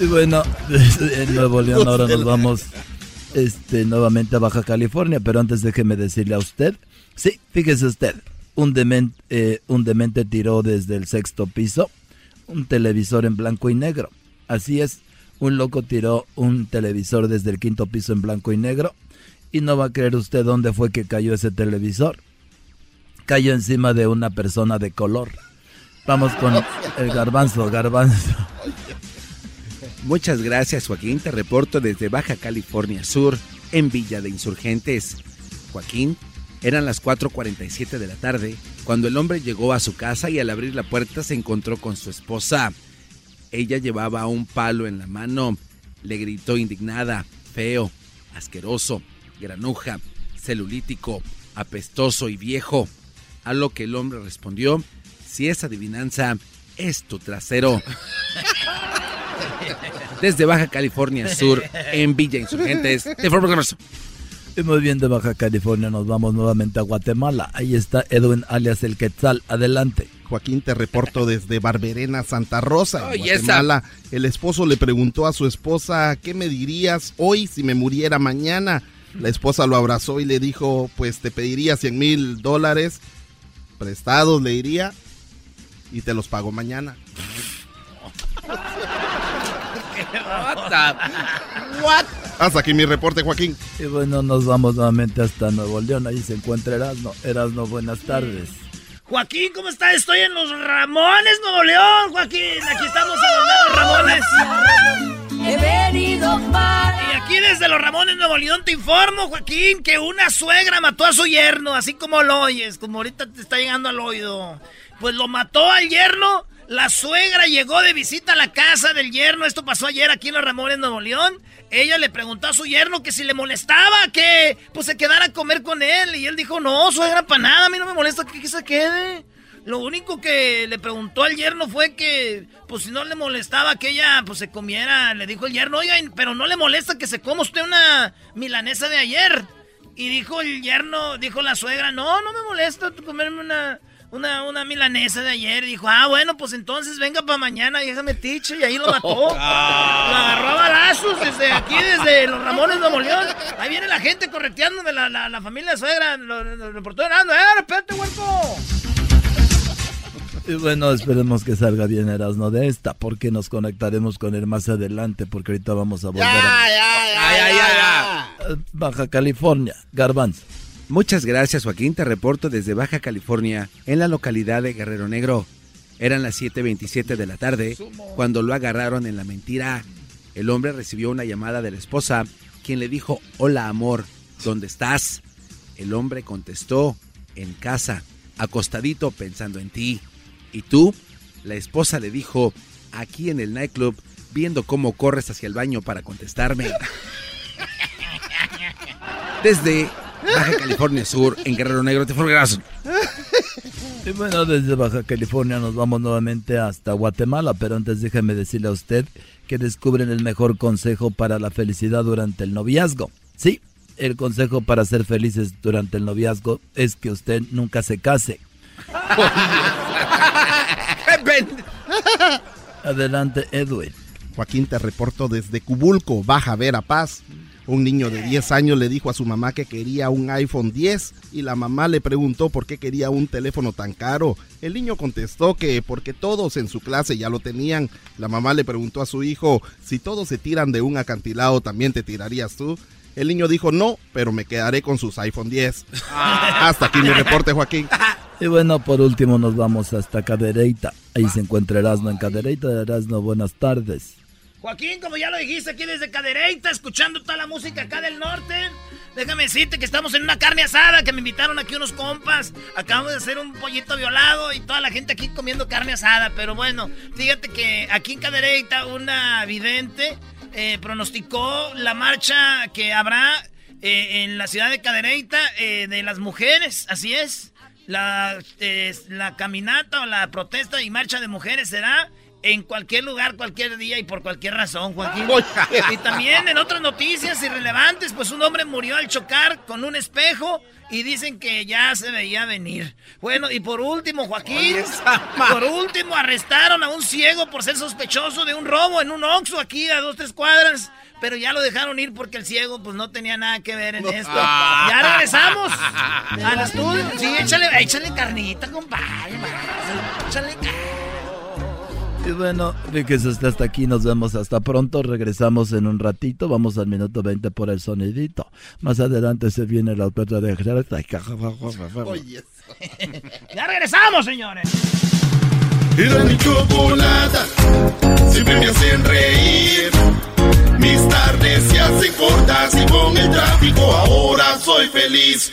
Y bueno, *laughs* en Nuevo León ahora nos vamos este, nuevamente a Baja California, pero antes déjeme decirle a usted, sí, fíjese usted, un, demen- eh, un demente tiró desde el sexto piso un televisor en blanco y negro. Así es, un loco tiró un televisor desde el quinto piso en blanco y negro y no va a creer usted dónde fue que cayó ese televisor. Cayó encima de una persona de color. Vamos con el garbanzo, garbanzo. Muchas gracias, Joaquín. Te reporto desde Baja California Sur, en Villa de Insurgentes. Joaquín, eran las 4.47 de la tarde cuando el hombre llegó a su casa y al abrir la puerta se encontró con su esposa. Ella llevaba un palo en la mano. Le gritó indignada, feo, asqueroso, granuja, celulítico, apestoso y viejo. A lo que el hombre respondió, si es adivinanza, es tu trasero. *laughs* Desde Baja California Sur, en Villa Insurgentes, de forma. Y muy bien, de Baja California nos vamos nuevamente a Guatemala. Ahí está Edwin alias el Quetzal. Adelante. Joaquín, te reporto desde Barberena, Santa Rosa, Ay, Guatemala. El esposo le preguntó a su esposa, ¿qué me dirías hoy si me muriera mañana? La esposa lo abrazó y le dijo, pues te pediría 100 mil dólares prestados, le diría, y te los pago mañana. *laughs* What? Hasta aquí mi reporte, Joaquín. Y bueno, nos vamos nuevamente hasta Nuevo León. Ahí se encuentra Erasno. Erasno, buenas tardes. Joaquín, ¿cómo está? Estoy en los Ramones, Nuevo León, Joaquín. Aquí estamos en los Ramones. He venido para... Y aquí desde los Ramones, Nuevo León, te informo, Joaquín, que una suegra mató a su yerno, así como lo oyes, como ahorita te está llegando al oído. Pues lo mató al yerno. La suegra llegó de visita a la casa del yerno. Esto pasó ayer aquí en los Ramones, Nuevo León. Ella le preguntó a su yerno que si le molestaba que pues se quedara a comer con él. Y él dijo, no, suegra, para nada, a mí no me molesta que, se quede. Lo único que le preguntó al yerno fue que, pues si no le molestaba que ella pues se comiera, le dijo el yerno, oiga, pero no le molesta que se coma usted una milanesa de ayer. Y dijo el yerno, dijo la suegra, no, no me molesta comerme una, una, una milanesa de ayer. Dijo, ah, bueno, pues entonces venga para mañana déjame tiche. Y ahí lo mató. *laughs* Lo agarró a balazos desde aquí, desde los Ramones de León. Ahí viene la gente correteándome, la, la, la familia suegra. Lo, lo, lo reportó Herando. ¡Eh, espérate, huerco! Y bueno, esperemos que salga bien Erasno de esta, porque nos conectaremos con él más adelante, porque ahorita vamos a volver a... Baja California, Garbanzo. Muchas gracias, Joaquín. Te reporto desde Baja California, en la localidad de Guerrero Negro. Eran las 7:27 de la tarde cuando lo agarraron en la mentira. El hombre recibió una llamada de la esposa, quien le dijo: Hola, amor, ¿dónde estás? El hombre contestó: En casa, acostadito pensando en ti. ¿Y tú? La esposa le dijo: Aquí en el nightclub, viendo cómo corres hacia el baño para contestarme. *laughs* Desde Baja California Sur, en Guerrero Negro, te forgrazo. Y bueno, desde Baja California nos vamos nuevamente hasta Guatemala, pero antes déjeme decirle a usted que descubren el mejor consejo para la felicidad durante el noviazgo. Sí, el consejo para ser felices durante el noviazgo es que usted nunca se case. Adelante, Edwin. Joaquín, te reporto desde Cubulco, Baja Verapaz. Un niño de 10 años le dijo a su mamá que quería un iPhone 10 y la mamá le preguntó por qué quería un teléfono tan caro. El niño contestó que porque todos en su clase ya lo tenían. La mamá le preguntó a su hijo, si todos se tiran de un acantilado, ¿también te tirarías tú? El niño dijo, no, pero me quedaré con sus iPhone 10. Hasta aquí mi reporte, Joaquín. Y bueno, por último nos vamos hasta Cadereyta. Ahí se encuentra Erasmo en Cadereyta. Erasmo, buenas tardes. Joaquín, como ya lo dijiste, aquí desde Cadereyta, escuchando toda la música acá del norte. Déjame decirte que estamos en una carne asada, que me invitaron aquí unos compas. Acabamos de hacer un pollito violado y toda la gente aquí comiendo carne asada. Pero bueno, fíjate que aquí en Cadereyta una vidente eh, pronosticó la marcha que habrá eh, en la ciudad de Cadereyta eh, de las mujeres. Así es. La, la caminata o la protesta y marcha de mujeres será en cualquier lugar, cualquier día y por cualquier razón, Joaquín. y también en otras noticias irrelevantes, pues un hombre murió al chocar con un espejo y dicen que ya se veía venir. Bueno, y por último, Joaquín, por último arrestaron a un ciego por ser sospechoso de un robo en un Oxxo aquí a dos, tres cuadras. Pero ya lo dejaron ir porque el ciego pues no tenía nada que ver en esto. Ya regresamos al estudio. Sí, échale, échale carnita, compadre. Échale y bueno, fíjese usted hasta aquí, nos vemos hasta pronto, regresamos en un ratito, vamos al minuto 20 por el sonidito. Más adelante se viene la oferta de... ya regresamos, señores. Era mi chocolata, siempre me hacen reír. Mis tardes se hacen cortas y con el tráfico ahora soy feliz.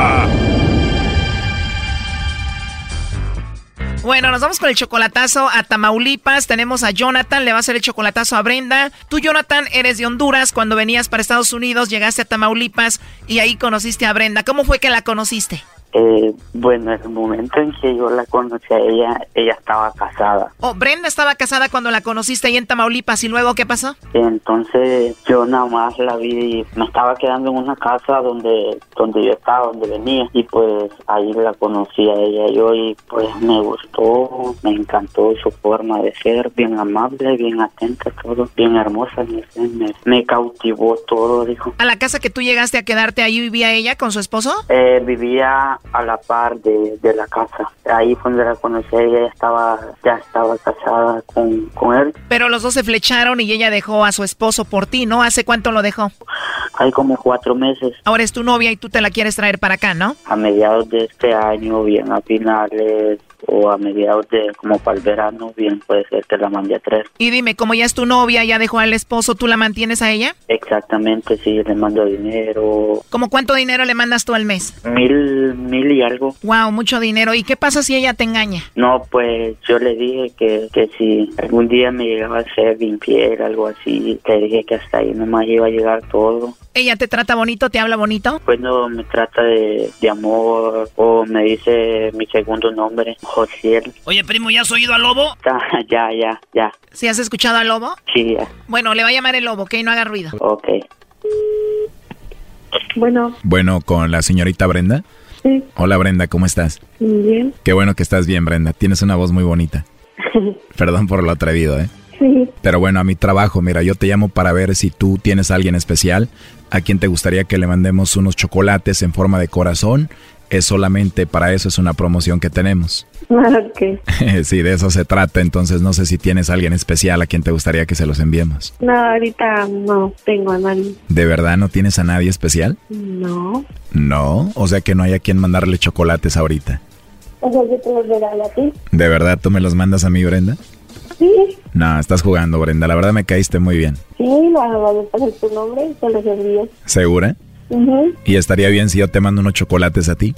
Bueno, nos vamos con el chocolatazo a Tamaulipas. Tenemos a Jonathan, le va a hacer el chocolatazo a Brenda. Tú, Jonathan, eres de Honduras. Cuando venías para Estados Unidos, llegaste a Tamaulipas y ahí conociste a Brenda. ¿Cómo fue que la conociste? Eh, bueno, en el momento en que yo la conocí a ella, ella estaba casada. Oh, Brenda estaba casada cuando la conociste ahí en Tamaulipas y luego ¿qué pasó? Entonces yo nada más la vi, me estaba quedando en una casa donde donde yo estaba, donde venía y pues ahí la conocí a ella yo y pues me gustó, me encantó su forma de ser, bien amable, bien atenta, todo, bien hermosa, me, me, cautivó todo, dijo. ¿A la casa que tú llegaste a quedarte ahí vivía ella con su esposo? Eh, vivía a la par de, de la casa. Ahí fue donde la conocí, ella estaba, ya estaba casada con, con él. Pero los dos se flecharon y ella dejó a su esposo por ti, ¿no? ¿Hace cuánto lo dejó? Hay como cuatro meses. Ahora es tu novia y tú te la quieres traer para acá, ¿no? A mediados de este año, bien a finales o a mediados de como para el verano, bien puede ser que la mande a tres. Y dime, como ya es tu novia, ya dejó al esposo, ¿tú la mantienes a ella? Exactamente, sí, le mando dinero. ¿Cómo cuánto dinero le mandas tú al mes? Mil, mil y algo. Wow, mucho dinero. ¿Y qué pasa si ella te engaña? No, pues yo le dije que, que si algún día me llegaba a ser infiel, algo así, te dije que hasta ahí nomás iba a llegar todo. ¿Ella te trata bonito, te habla bonito? Pues no, me trata de, de amor o me dice mi segundo nombre, Josiel. Oye, primo, ¿ya has oído al lobo? *laughs* ya, ya, ya. ¿Sí has escuchado al lobo? Sí, ya. Bueno, le va a llamar el lobo, ¿ok? No haga ruido. Ok. Bueno. Bueno, con la señorita Brenda. Sí. Hola Brenda, ¿cómo estás? Bien. Qué bueno que estás bien, Brenda. Tienes una voz muy bonita. *laughs* Perdón por lo atrevido, ¿eh? Sí. Pero bueno, a mi trabajo, mira, yo te llamo para ver si tú tienes a alguien especial a quien te gustaría que le mandemos unos chocolates en forma de corazón. Es solamente para eso, es una promoción que tenemos. *laughs* Ok. *laughs* sí, de eso se trata. Entonces, no sé si tienes a alguien especial a quien te gustaría que se los enviemos. No, ahorita no tengo a nadie. ¿De verdad no tienes a nadie especial? No. No, o sea que no hay a quien mandarle chocolates ahorita. O sea, yo te los regalo a ti. ¿De verdad tú me los mandas a mí, Brenda? Sí. No, estás jugando, Brenda. La verdad me caíste muy bien. Sí, lo voy a poner tu nombre y te los envío. ¿Segura? ¿Y estaría bien si yo te mando unos chocolates a ti?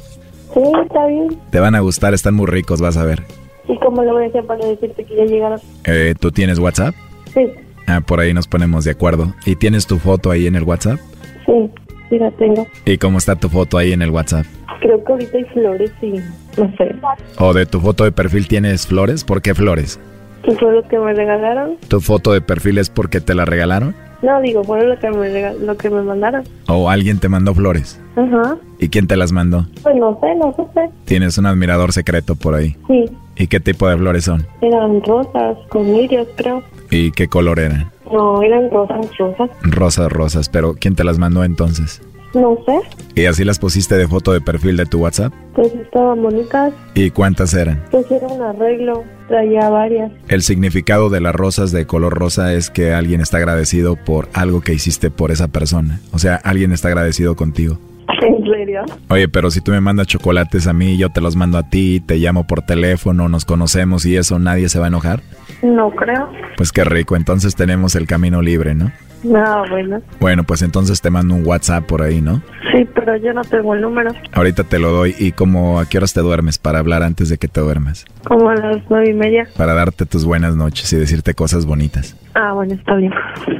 Sí, está bien. Te van a gustar, están muy ricos, vas a ver. ¿Y cómo lo voy a hacer para decirte que ya llegaron? Eh, ¿Tú tienes WhatsApp? Sí, Ah, por ahí nos ponemos de acuerdo. ¿Y tienes tu foto ahí en el WhatsApp? sí, sí la tengo. ¿Y cómo está tu foto ahí en el WhatsApp? Creo que ahorita hay flores y no sé. ¿O de tu foto de perfil tienes flores? ¿Por qué flores? ¿Qué fue lo que me regalaron? ¿Tu foto de perfil es porque te la regalaron? No, digo, fue lo que me, lo que me mandaron. ¿O alguien te mandó flores? Ajá. ¿Y quién te las mandó? Pues no sé, no sé. Tienes un admirador secreto por ahí. Sí, ¿Y qué tipo de flores son? eran rosas con lirios, creo. ¿Y qué color eran? No, eran rosas, rosas. Rosas, rosas, pero ¿quién te las mandó entonces? No sé, ¿Y así las pusiste de foto de perfil de tu WhatsApp? pues estaban bonitas. ¿Y cuántas eran? Pues era un arreglo, traía varias. El significado de las rosas de color rosa es que alguien está agradecido por algo que hiciste por esa persona. O sea, alguien está agradecido contigo. *laughs* ¿En serio? Oye, pero si tú me mandas chocolates a mí, yo te los mando a ti, te llamo por teléfono, nos conocemos y eso, ¿nadie se va a enojar? No creo. Pues qué rico, entonces tenemos el camino libre, ¿no? No, bueno. Bueno, pues entonces te mando un WhatsApp por ahí, ¿no? Sí, pero yo no tengo el número. Ahorita te lo doy y como a qué horas te duermes para hablar antes de que te duermas, Como a las nueve y media. para darte tus buenas noches y decirte cosas bonitas. Ah, bueno, está bien.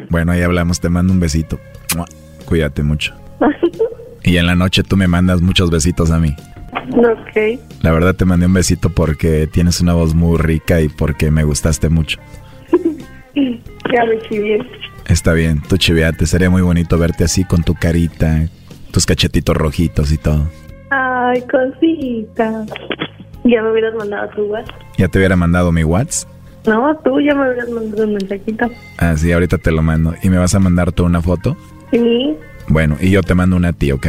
Bueno, ahí hablamos, te mando un besito. Cuídate mucho. *laughs* Y en la noche tú me mandas muchos besitos a mí. ok. La verdad te mandé un besito porque tienes una voz muy rica y porque me gustaste mucho. *laughs* Ya me chivié. Está bien, tú chiveate, sería muy bonito verte así con tu carita, tus cachetitos rojitos y todo. Ay, cosita. Ya me hubieras mandado tu WhatsApp. Ya te hubiera mandado mi WhatsApp. No, tú ya me hubieras mandado un mensajito. Ah, sí, ahorita te lo mando. ¿Y me vas a mandar tú una foto? Sí, Bueno, y yo te mando una a ti, ¿ok?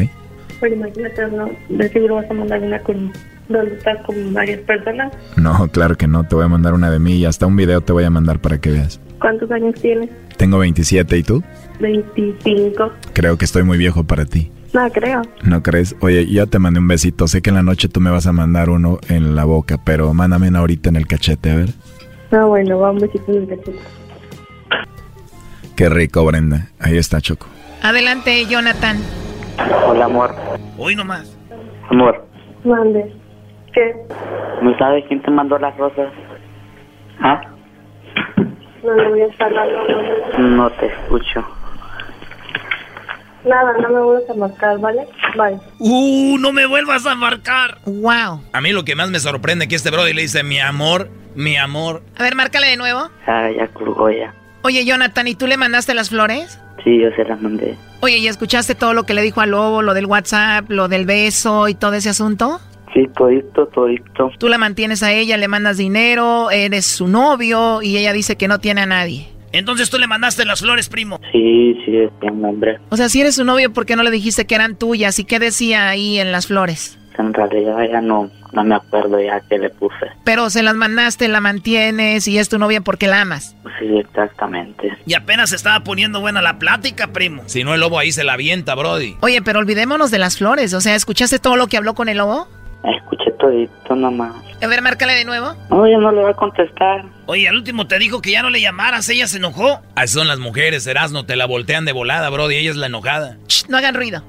pero imagínate, no, de seguro vas a mandar una con donde estás con varias personas. No, claro que no, te voy a mandar una de mí y hasta un video te voy a mandar para que veas. ¿Cuántos años tienes? Tengo 27 y tú? 25. Creo que estoy muy viejo para ti. No creo. ¿No crees? Oye, ya te mandé un besito. Sé que en la noche tú me vas a mandar uno en la boca, pero mándame uno ahorita en el cachete, a ver. Ah, bueno, va un besito en el cachete. Qué rico, Brenda. Ahí está, Choco. Adelante, Jonathan. Hola, amor. Hoy nomás. Amor, Mande. ¿Qué? ¿no sabes quién te mandó las rosas? ¿Ah? No le voy a estar dando. No te escucho. Nada, no me vuelvas a marcar, ¿vale? Bye. Uh, no me vuelvas a marcar. Wow. A mí lo que más me sorprende es que este brody le dice mi amor, mi amor. A ver, márcale de nuevo. Ah, ya colgó ya. Oye, Jonathan, ¿y tú le mandaste las flores? Sí, yo se las mandé. Oye, ¿y escuchaste todo lo que le dijo al lobo, lo del WhatsApp, lo del beso y todo ese asunto? Sí, todito, todito. Tú la mantienes a ella, le mandas dinero, eres su novio y ella dice que no tiene a nadie. Entonces tú le mandaste las flores, primo. Sí, sí, es un hombre. O sea, si eres su novio, ¿por qué no le dijiste que eran tuyas? ¿Y qué decía ahí en las flores? En realidad ya no, no me acuerdo ya qué le puse. Pero se las mandaste, la mantienes y es tu novia porque la amas. Sí, exactamente. Y apenas se estaba poniendo buena la plática, primo. Si no, el lobo ahí se la avienta, brody. Oye, pero olvidémonos de las flores. O sea, ¿escuchaste todo lo que habló con el lobo? Escuché todito nomás. A ver, márcale de nuevo. No, ya no le va a contestar. Oye, al último te dijo que ya no le llamaras, ella se enojó. Así son las mujeres, Erasno, te la voltean de volada, brody, ella es la enojada. Shh, no hagan ruido.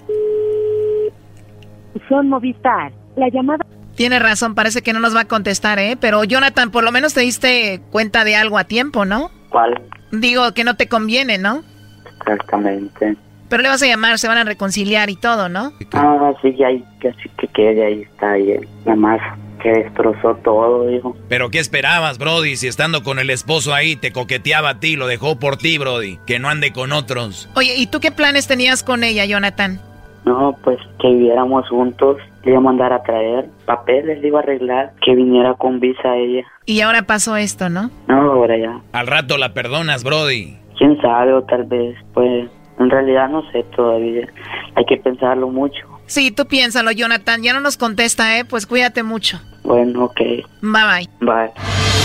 Son Movistar. La llamada. Tiene razón, parece que no nos va a contestar, ¿eh? Pero Jonathan, por lo menos te diste cuenta de algo a tiempo, ¿no? ¿Cuál? Digo que no te conviene, ¿no? Exactamente. Pero le vas a llamar, se van a reconciliar y todo, ¿no? Ah, sí, ya casi que quede ahí está ahí. Nada más que destrozó todo, dijo. Pero ¿qué esperabas, brody? Si estando con el esposo ahí te coqueteaba a ti, lo dejó por ti, brody. Que no ande con otros. Oye, ¿y tú qué planes tenías con ella, Jonathan? No, pues que viviéramos juntos. Le iba a mandar a traer papeles, le iba a arreglar. Que viniera con visa a ella. Y ahora pasó esto, ¿no? No, ahora ya. Al rato la perdonas, brody. Quién sabe, o tal vez, pues, en realidad no sé todavía. Hay que pensarlo mucho. Sí, tú piénsalo, Jonathan. Ya no nos contesta, ¿eh? Pues cuídate mucho. Bueno, ok. Bye bye. Bye.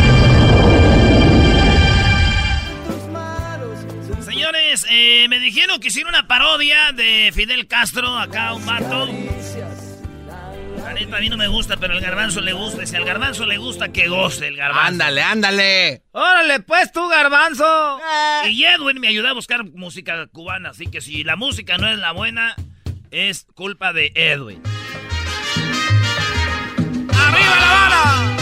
eh, me dijeron que hicieron una parodia de Fidel Castro, acá un vato. La neta, a mí no me gusta, pero al garbanzo le gusta. Y si al garbanzo le gusta, que goce el garbanzo. Ándale, ándale. Órale, pues tú, garbanzo. Y Edwin me ayudó a buscar música cubana, así que si la música no es la buena, es culpa de Edwin. ¡Arriba la vara!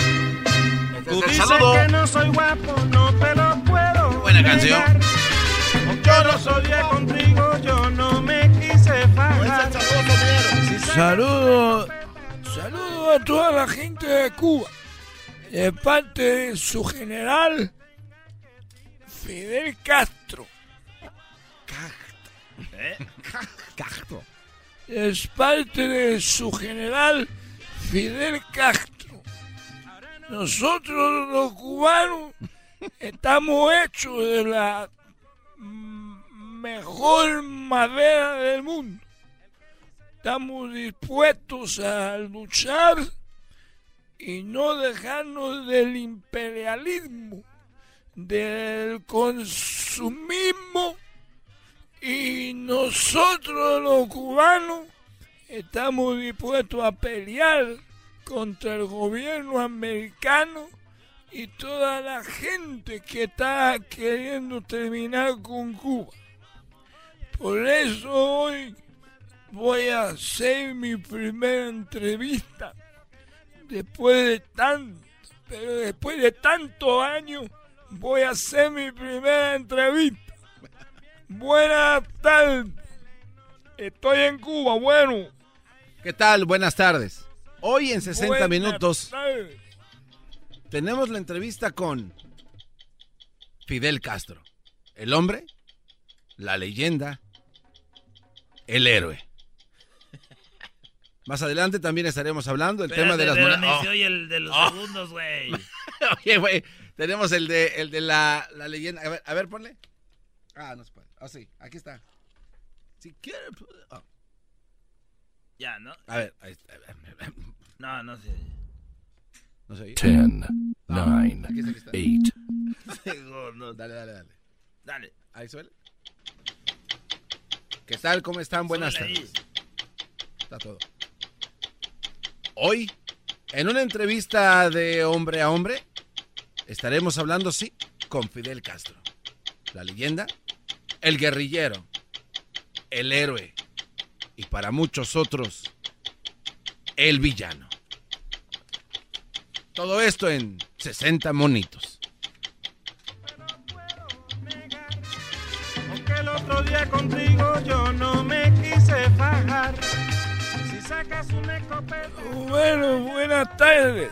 Tú dices que no soy guapo, no te lo puedo. Buena canción. Yo no soy contigo, yo no me quise fajar. Saludos, saludos a toda la gente de Cuba. De parte de su general, Fidel Castro. ¿Eh? Castro. Es parte de su general Fidel Castro. Nosotros los cubanos estamos hechos de la mejor madera del mundo. Estamos dispuestos a luchar y no dejarnos del imperialismo, del consumismo y nosotros los cubanos estamos dispuestos a pelear contra el gobierno americano y toda la gente que está queriendo terminar con Cuba. Por eso hoy voy a hacer mi primera entrevista después de tanto, pero después de tantos años voy a hacer mi primera entrevista. Buenas tardes. Estoy en Cuba, bueno. ¿Qué tal? Buenas tardes. Hoy en 60 Buenas minutos tardes. tenemos la entrevista con Fidel Castro. El hombre, la leyenda, el héroe. Más adelante también estaremos hablando del tema de las monedas. oye el de los Oh. segundos, güey. *laughs* Oye, güey, tenemos el de, el de la, la leyenda. A ver, a ver, ponle. Ah, no se puede. Ah, sí, aquí está. Si quiere. ah. Ya, ¿no? A ver, ahí está. No, no sé. No se oye. Ten, Ah, nine, aquí está, aquí está. eight. *laughs* No, no, dale, dale, dale. Dale. Ahí suele. ¿Qué tal? ¿Cómo están? Buenas tardes. Está todo. Hoy, en una entrevista de hombre a hombre, estaremos hablando, sí, con Fidel Castro. La leyenda, el guerrillero, el héroe y para muchos otros, el villano. Todo esto en 60 monitos. El otro día contigo yo no me quise fajar. Si sacas una escopeta. Bueno, buenas tardes.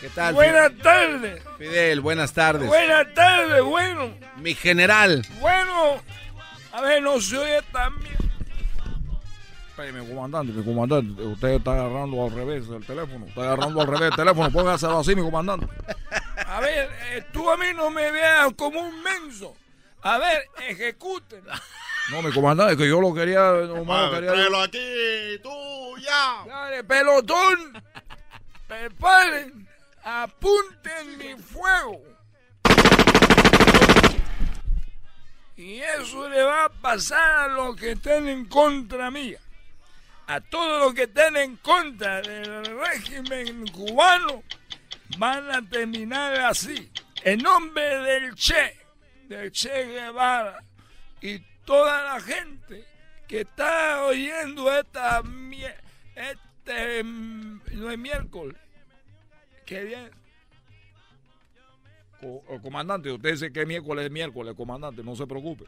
¿Qué tal? Buenas tardes. Fidel, buenas tardes. Buenas tardes, bueno. Mi general. Bueno. A ver, no se oye tan bien. mi comandante, mi comandante, usted está agarrando al revés el teléfono, está agarrando al revés el teléfono, póngaselo así, mi comandante. A ver, eh, tú a mí no me veas como un menso. A ver, ejecuten. No, mi comandante, que yo lo quería, nomás lo quería. Aquí, tú, ya. Dale, pelotón. Preparen. Apunten mi fuego. Y eso le va a pasar a los que estén en contra mía. A todos los que estén en contra del régimen cubano van a terminar así. En nombre del Che, del Che Guevara y toda la gente que está oyendo esta este mm, no es miércoles. Qué bien. Co- eh, comandante, usted dice que miércoles es miércoles, comandante, no se preocupe.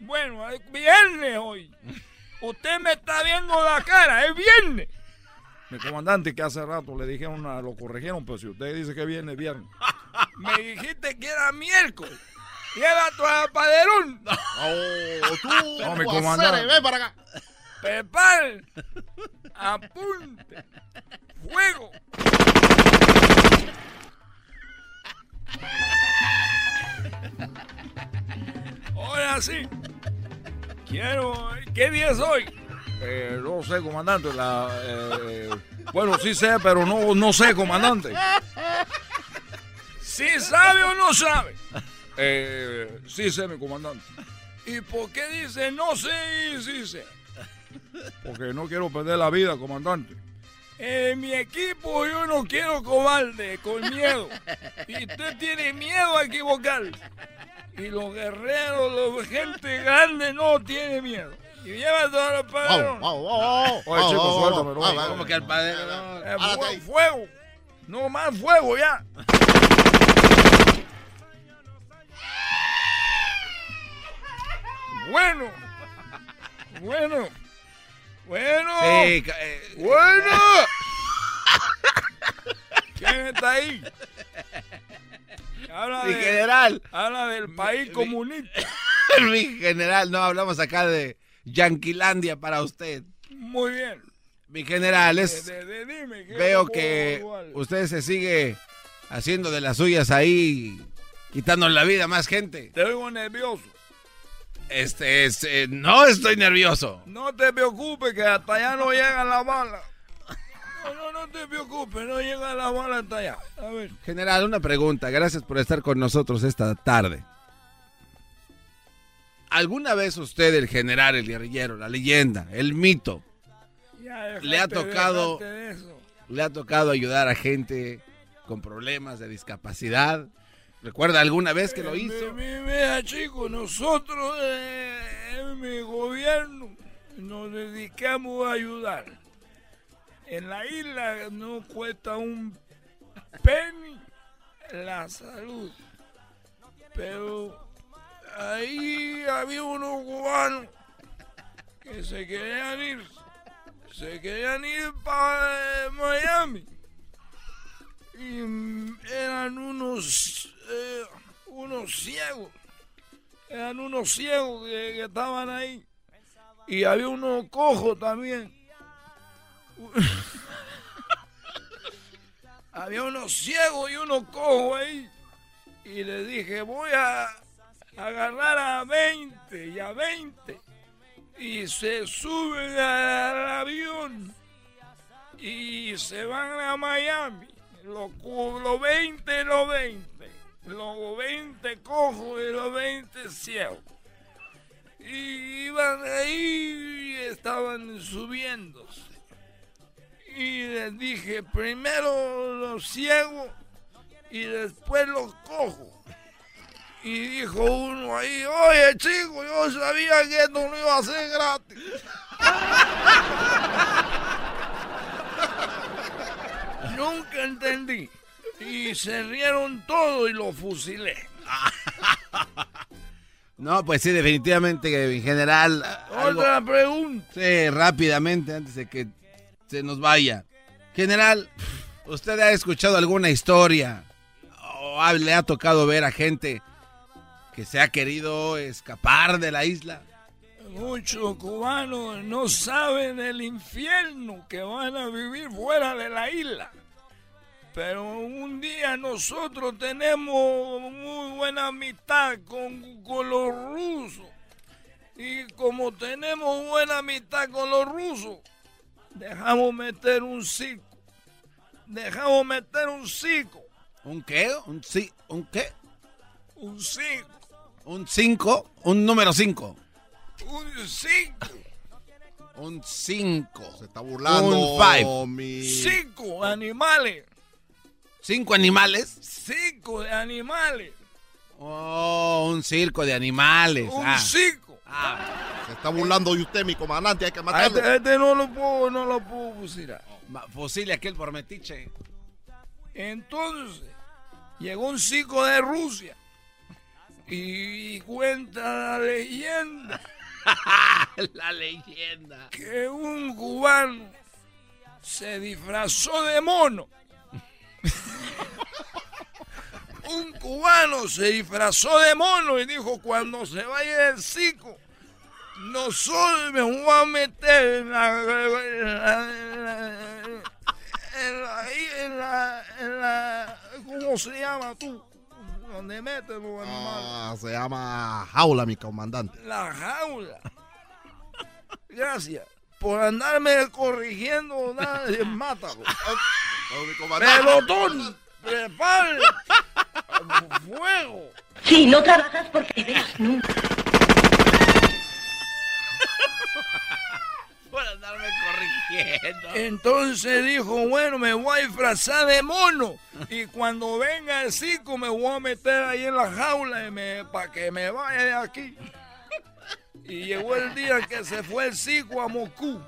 Bueno, es viernes hoy. *laughs* Usted me está viendo la cara, es viernes. Mi comandante, que hace rato le dijeron, a- lo corrigieron, pero si usted dice que viene, viernes. *laughs* Me dijiste que era miércoles. Lleva tu apaderón. Oh, tú, No, mi comandante. Ven para acá. Preparen. Apunte. Fuego. Ahora sí. Quiero. ¿Qué día es hoy? Eh, no sé, comandante, la, eh, bueno, sí sé, pero no, no sé, comandante. ¿Sí sabe o no sabe? Eh, sí sé, mi comandante, ¿Y por qué dice no sé y sí sé? porque no quiero perder la vida, comandante. En mi equipo yo no quiero cobarde, con miedo. Y usted tiene miedo a equivocarse. Y los guerreros, la gente grande no tiene miedo. Y lleva todos los padrones. Oye, chico, suéltame, no. Como que al padre. no. Fuego. No más fuego ya. Bueno. Bueno. Bueno. Sí, eh, Bueno. ¿Quién está ahí? Habla Mi de- general. Habla del país comunista. *laughs* Mi general, no hablamos acá de Yanquilandia para usted. Muy bien. Mi general, es, De- de- de- dime, ¿qué veo que ayudar? usted se sigue haciendo de las suyas ahí, quitando la vida a más gente. Te oigo nervioso. Este es, eh, no estoy nervioso. No te preocupes que hasta allá no llega la bala. No, no, no te preocupes, no llega la bala hasta allá. A ver. General, una pregunta. Gracias por estar con nosotros esta tarde. ¿Alguna vez usted, el general, el guerrillero, la leyenda, el mito, Ya, le ha tocado, le ha tocado ayudar a gente con problemas de discapacidad? ¿Recuerda alguna vez que lo hizo? mi- Mira, chicos, nosotros eh, en mi gobierno nos dedicamos a ayudar. En la isla no cuesta un penny la salud. Pero ahí había unos cubanos que se querían ir. Se querían ir para Miami. Y mm, eran unos, eh, unos ciegos. Eran unos ciegos que, estaban ahí. Y había unos cojos también. *laughs* había unos ciegos y unos cojos ahí. Y le dije, voy a agarrar a 20 y a 20. Y se suben al avión y se van a Miami. Los, los 20 y los 20. Los 20 cojos y los 20 ciegos. Y iban ahí y estaban subiéndose. Y les dije, primero los ciegos y después los cojos. Y dijo uno ahí, oye chico, yo sabía que esto no iba a ser gratis. *laughs* Nunca entendí. Y se rieron todos y lo fusilé. *laughs* No, pues sí, definitivamente, mi general. algo- Otra pregunta. Sí, rápidamente, antes de que se nos vaya. General, ¿usted ha escuchado alguna historia o ha- le ha tocado ver a gente que se ha querido escapar de la isla? Muchos cubanos no saben el infierno que van a vivir fuera de la isla. Pero un día nosotros tenemos muy buena amistad con, con los rusos. Y como tenemos buena amistad con los rusos, dejamos meter un circo. Dejamos meter un circo. ¿Un qué? ¿Un, ci- ¿Un qué? Un circo. ¿Un 5? ¿Un número 5? Un circo. Un 5. Se está burlando, Un 5. Cinco animales. ¿Cinco animales? Cinco de animales. Oh, un circo de animales. Un ah. circo. Se está burlando de usted, mi comandante, hay que A matarlo. este, este no lo puedo, no lo puedo fusilar. Fusile aquel por metiche. Entonces, llegó un circo de Rusia y cuenta la leyenda *laughs* la leyenda. que un cubano se disfrazó de mono. *laughs* un cubano se disfrazó de mono y dijo, cuando se vaya el circo, nosotros me voy a meter en la... en la- en la- ahí en la, en la- ¿Cómo se llama tú? Donde. Ah, se llama jaula, mi comandante. La jaula. *laughs* Gracias. Por andarme corrigiendo, nadie *laughs* mátalo. Pelotón, prepare. *laughs* Fuego. Si no trabajas porque te veas nunca. Por corrigiendo. Entonces dijo, bueno, me voy a disfrazar de mono. Y cuando venga el circo me voy a meter ahí en la jaula para que me vaya de aquí. Y llegó el día que se fue el circo a Moscú.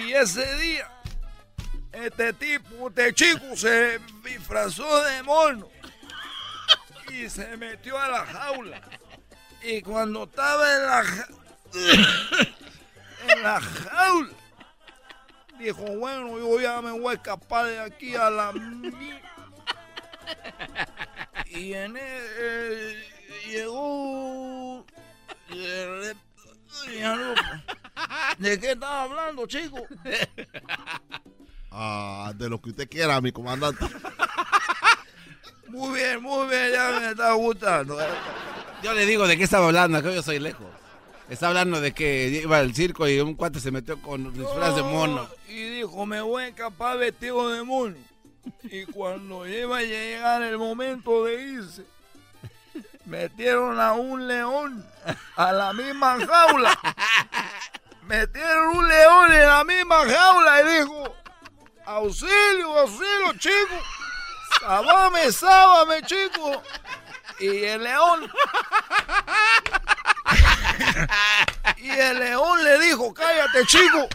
Y ese día, este tipo, este chico se disfrazó de mono. Y se metió a la jaula. Y cuando estaba en la ja- en la jaula, dijo, bueno, yo ya me voy a escapar de aquí a la... mi-". Y en él llegó... ¿De qué estaba hablando, chico? Ah, de lo que usted quiera, mi comandante. Muy bien, muy bien, ya me está gustando. Yo le digo de qué estaba hablando, que yo soy lejos. Está hablando de que iba al circo y un cuate se metió con disfraz de mono. Y dijo, me voy a escapar vestido de mono. Y cuando iba a llegar el momento de irse, metieron a un león a la misma jaula. Metieron un león en la misma jaula y dijo, auxilio, auxilio, chico. Sábame, sábame, chico. Y el león. Y el león le dijo, cállate, chico.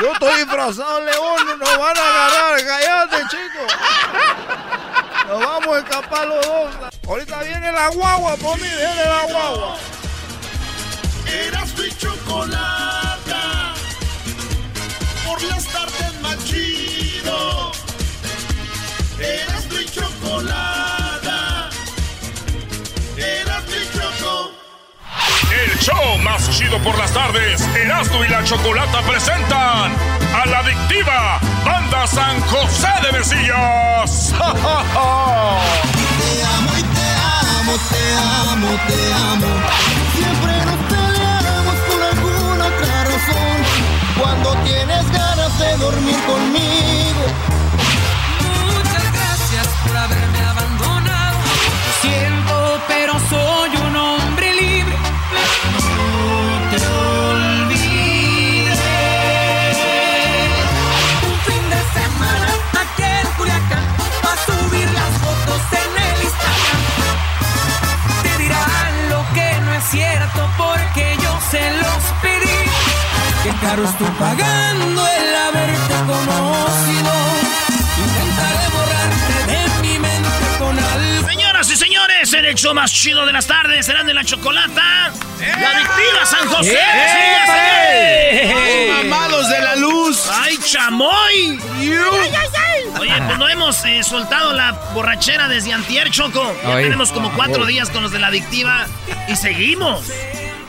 Yo estoy disfrazado león, nos van a agarrar, cállate, chico. Nos vamos a escapar los dos. Ahorita viene la guagua, por mí, viene la guagua. Eras mi chocolata. Por las tardes más chido. Eras mi chocolata. Show más chido por las tardes, Erasmo y la Chocolata presentan a la adictiva Banda San José de Mesillas. *laughs* ¡Ja, ja, ja! Te amo y te amo, te amo, te amo. Siempre nos peleamos por alguna otra razón. Cuando tienes ganas de dormir conmigo. Cierto porque yo se los pedí. Qué caro estoy pagando el haberte conocido. Intentaré borrarte de mi mente con algo. Señoras y señores, el show más chido de las tardes, serán de la chocolata. La adictiva San José. ¡Eh! ¡Sí, ¡Mamados de la luz! ¡Ay, chamoy! Oye, pues no hemos eh, soltado la borrachera desde antier, Choco. Ya Ay. tenemos como cuatro días con los de la adictiva y seguimos.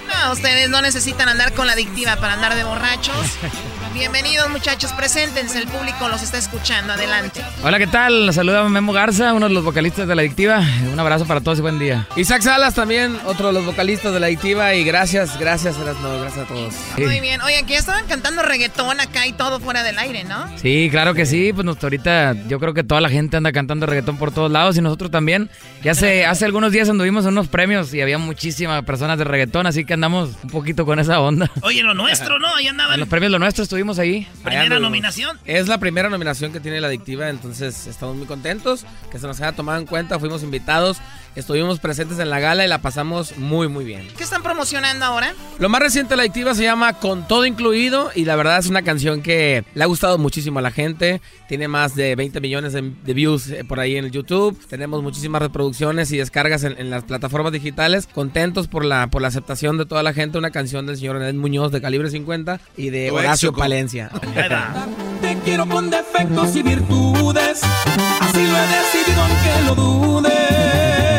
No, ustedes no necesitan andar con la adictiva para andar de borrachos. *laughs* Bienvenidos muchachos, preséntense, el público los está escuchando, adelante. Hola, ¿qué tal? Los saluda Memo Garza, uno de los vocalistas de La Adictiva. Un abrazo para todos y buen día. Isaac Salas también, otro de los vocalistas de La Adictiva. Y gracias, gracias, Erasmo, gracias a todos. Muy bien, oye, que ya estaban cantando reggaetón acá y todo fuera del aire, ¿no? Sí, claro que sí. Pues nosotros ahorita yo creo que toda la gente anda cantando reggaetón por todos lados y nosotros también. Ya hace, *laughs* hace algunos días anduvimos en unos premios y había muchísimas personas de reggaetón, así que andamos un poquito con esa onda. Oye, lo nuestro, ¿no? Ahí andaban. En los premios Lo Nuestro estuvimos ahí. Primera nominación. Es la primera nominación que tiene la adictiva, entonces estamos muy contentos que se nos haya tomado en cuenta. Fuimos invitados, estuvimos presentes en la gala y la pasamos muy, muy bien. ¿Qué están promocionando ahora? Lo más reciente de la adictiva se llama Con todo incluido y la verdad es una canción que le ha gustado muchísimo a la gente. Tiene más de 20 millones de, de views eh, por ahí en el YouTube. Tenemos muchísimas reproducciones y descargas en, en las plataformas digitales. Contentos por la, por la aceptación de toda la gente. Una canción del señor Ed Muñoz de calibre 50 y de Tu Horacio. Palencia. *laughs* Te quiero con defectos y virtudes. Así lo he decidido aunque lo dudes.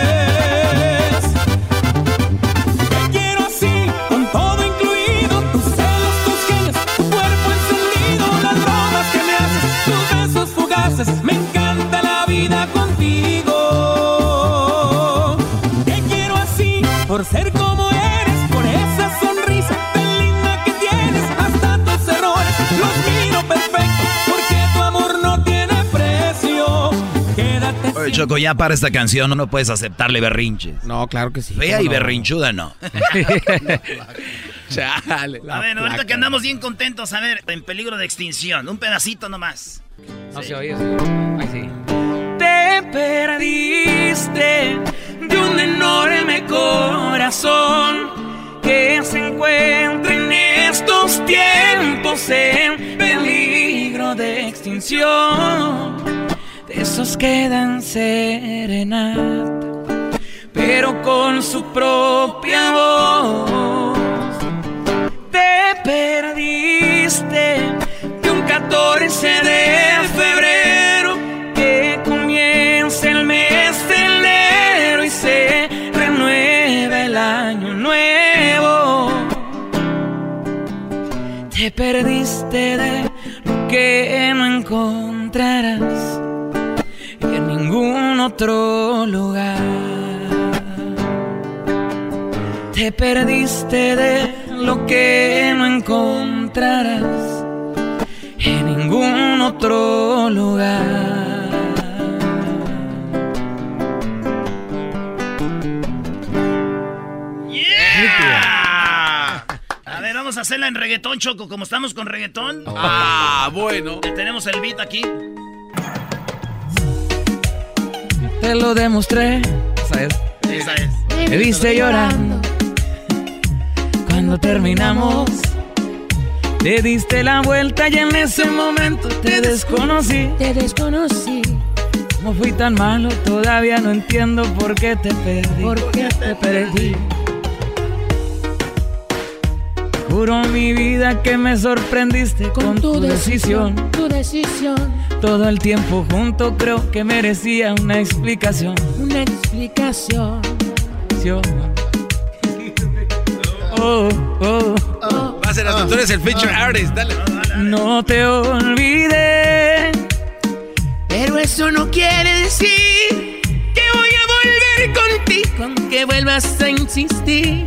Fugaces. Me encanta la vida contigo. Te quiero así, por ser como eres. Por esa sonrisa tan linda que tienes. Hasta tus errores los miro perfectos. Porque tu amor no tiene precio. Quédate Oye, Choco, ya para esta canción no puedes aceptarle berrinches. No, claro que sí. Fea ¿cómo y no? berrinchuda no. *laughs* *laughs* *laughs* Chale. A ver, ahorita que andamos bien contentos, a ver, en peligro de extinción, un pedacito nomás. No se oye. Ay, sí. Te perdiste de un enorme corazón que se encuentra en estos tiempos en peligro de extinción. De esos que dan serenata, pero con su propia voz te perdiste de un 14 de febrero que comienza el mes de enero y se renueva el año nuevo. Te perdiste de lo que no encontrarás en ningún otro lugar. Te perdiste de lo que no encontrarás en ningún otro lugar. ¡Yeah! A ver, vamos a hacerla en reggaetón, Choco. Como estamos con reggaetón. Ah, bueno. Tenemos el beat aquí. Te lo demostré. Esa es. Esa es. Me viste llorando cuando terminamos. Te diste la vuelta y en ese momento te desconocí. Te desconocí. No fui tan malo, todavía no entiendo por qué te perdí. ¿Por qué te perdí? Juro mi vida que me sorprendiste con, tu, decisión. Tu decisión. Todo el tiempo junto creo que merecía una explicación. Una explicación. Oh, oh, oh. Va a ser hasta tú eres el feature artist, dale. No te olvidé. Pero eso no quiere decir que voy a volver contigo, aunque vuelvas a insistir.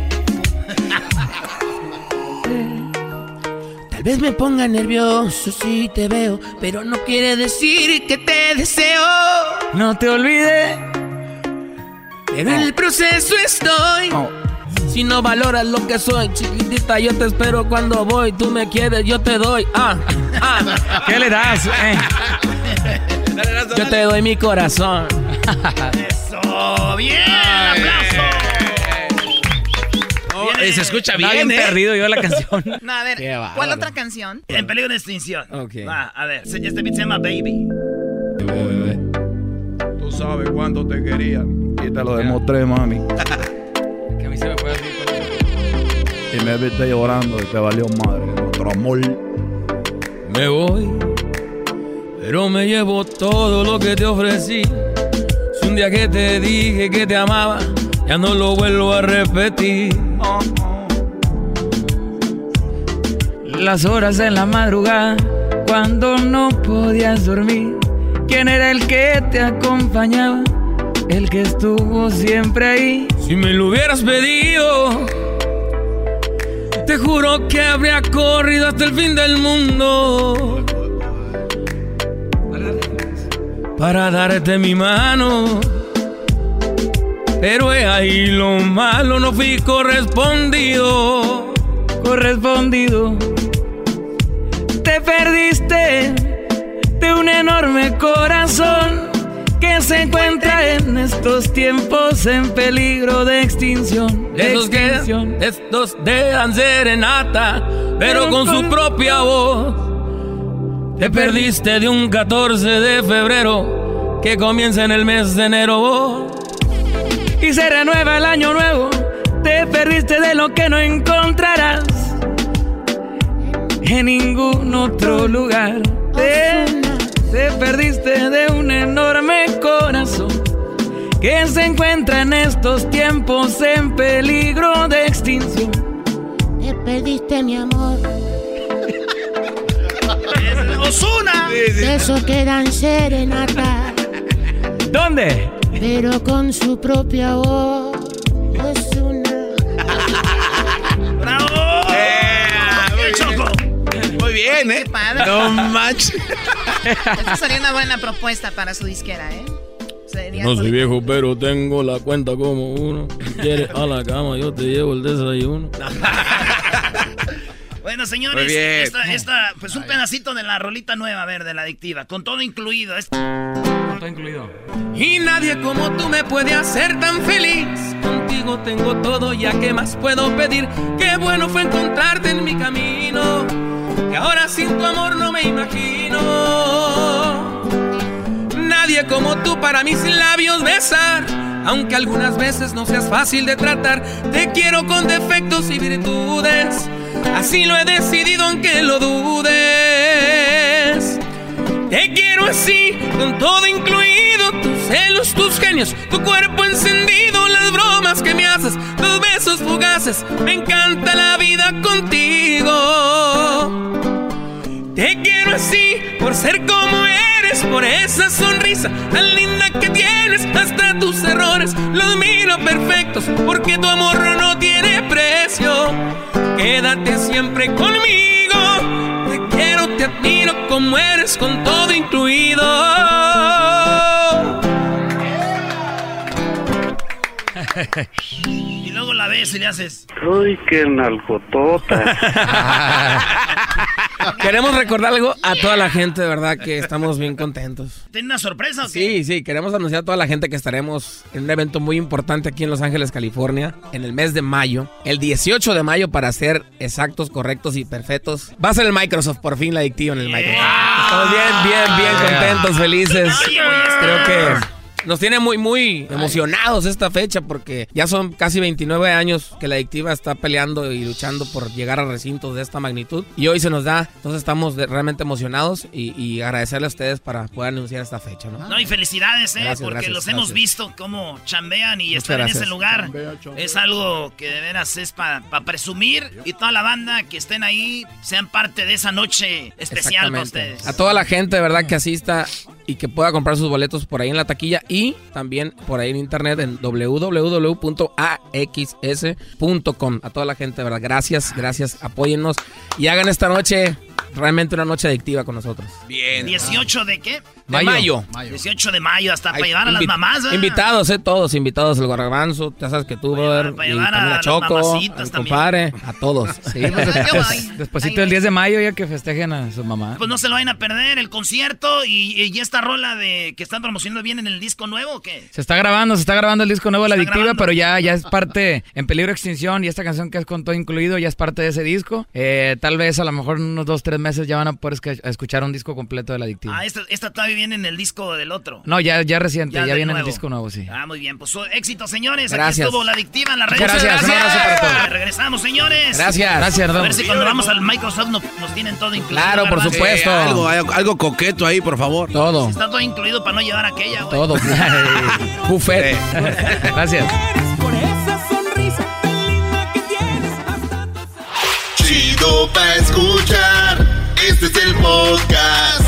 Tal vez me ponga nervioso si te veo, pero no quiere decir que te deseo. No te olvidé. Pero en el proceso estoy. Si no valoras lo que soy, chiquitita, yo te espero cuando voy. Tú me quieres, yo te doy. Ah, ah. ¿Qué le das? Eh. Yo te doy mi corazón. ¡Eso! ¡Bien! ¡Aplauso! eh, se escucha bien, bien ¿eh? perdido yo la canción. *laughs* No, a ver. ¿cuál otra canción? En peligro de extinción. Ok. Va, a ver. Este beat se llama Baby. Tú sabes cuánto te quería y te lo demostré, mami. *laughs* Mí se me fue así. Y me viste llorando y te valió madre. Otro amor. Me voy, pero me llevo todo lo que te ofrecí. Si un día que te dije que te amaba, ya no lo vuelvo a repetir. Las horas en la madrugada, cuando no podías dormir. ¿Quién era el que te acompañaba? El que estuvo siempre ahí. Si me lo hubieras pedido, te juro que habría corrido hasta el fin del mundo. Para darte mi mano. Pero es ahí lo malo, no fui correspondido. Correspondido. Te perdiste estos tiempos en peligro de extinción. De Esos que- extinción. Estos de dan serenata, pero con su propia voz. Te perdiste de un 14 de febrero que comienza en el mes de enero. Y se renueva el año nuevo. Te perdiste de lo que no encontrarás en ningún otro lugar. Te, te perdiste de un enorme corazón que se encuentra en estos tiempos en peligro de extinción. Te perdiste mi amor. ¡Osuna! De eso quedan serenata, ¿Dónde? pero con su propia voz. Es una. ¡Bravo! ¡Bien, Choco! Muy bien, ¿eh? Qué padre. No manches. *laughs* Esta sería una buena propuesta para su disquera, ¿eh? Sería No soy viejo, pero tengo la cuenta como uno. Si quieres a la cama, yo te llevo el desayuno. *laughs* Bueno, señores, Muy bien. esta, esta, pues un pedacito de la rolita nueva, a ver, de la adictiva, con todo incluido. Es- Todo incluido. Y nadie como tú me puede hacer tan feliz. Contigo tengo todo, ya que más puedo pedir. Qué bueno fue encontrarte en mi camino. Que ahora sin tu amor no me imagino. Nadie como tú para mis labios besar. Aunque algunas veces no seas fácil de tratar, te quiero con defectos y virtudes. Así lo he decidido aunque lo dudes. Te quiero así, con todo incluido, tus celos, tus genios, tu cuerpo encendido, las bromas que me haces, tus besos fugaces, me encanta la vida contigo. ser como eres por esa sonrisa tan linda que tienes. Hasta tus errores los miro perfectos porque tu amor no tiene precio. Quédate siempre conmigo. Te quiero, te admiro como eres con todo incluido. *laughs* la ves y le haces. Uy, qué nalgotota. *laughs* Queremos recordar algo a toda la gente, de verdad, que estamos bien contentos. ¿Tiene una sorpresa o qué? Sí, sí, queremos anunciar a toda la gente que estaremos en un evento muy importante aquí en Los Ángeles, California, en el mes de mayo, el 18 de mayo para ser exactos, correctos y perfectos. Va a ser el Microsoft, por fin la adictiva en el Microsoft. Estamos bien, bien, bien contentos, felices. Creo que nos tiene muy, muy emocionados esta fecha porque ya son casi 29 años que la adictiva está peleando y luchando por llegar a recintos de esta magnitud. Y hoy se nos da, entonces estamos de- realmente emocionados y, y agradecerle a ustedes para poder anunciar esta fecha, ¿no? No, y felicidades, ¿eh? Gracias, porque gracias, los hemos visto cómo chambean y Muchas estar en ese lugar. Chambea, chambea. Es algo que de veras es para presumir y toda la banda que estén ahí sean parte de esa noche especial para ustedes. A toda la gente, de verdad, que asista y que pueda comprar sus boletos por ahí en la taquilla y también por ahí en internet en www.axs.com. A toda la gente, verdad, gracias, gracias, apóyennos y hagan esta noche realmente una noche adictiva con nosotros. Bien. ¿18 de qué? De mayo. 18 de mayo, hasta para llevar a las mamás, ¿verdad? Invitados, eh, todos invitados, el garbanzo, ya sabes que tú, brother, para y llevar a también a las Choco, también. compadre, a todos. *laughs* Sí, después, despuésito del 10 de mayo ya que festejen a su mamá. Pues no se lo vayan a perder el concierto y, y esta rola de que están promocionando bien en el disco nuevo, ¿o qué? Se está grabando, se está grabando el disco nuevo de La ¿Se Adictiva, grabando? pero ya, ya es parte en peligro de extinción y esta canción que es con todo incluido ya es parte de ese disco. Eh, tal vez a lo mejor en unos dos, tres meses ya van a poder escuchar un disco completo de La Adictiva. Ah, esta, esta todavía viene en el disco del otro. No, ya, ya reciente, ya, viene en el disco nuevo, sí. Ah, muy bien. Pues éxito, señores. Gracias. Aquí estuvo la adictiva en la red. Muchas gracias, un abrazo para todos. Regresamos, señores. Gracias. Gracias, A ver si cuando vamos al Microsoft no- nos tienen todo incluido. Claro, por supuesto. algo, algo, algo coqueto ahí, por favor. Todo. Está todo incluido para no llevar aquella, güey. Todo. *laughs* Buffet. *laughs* Gracias. Chido pa' escuchar. Este es el podcast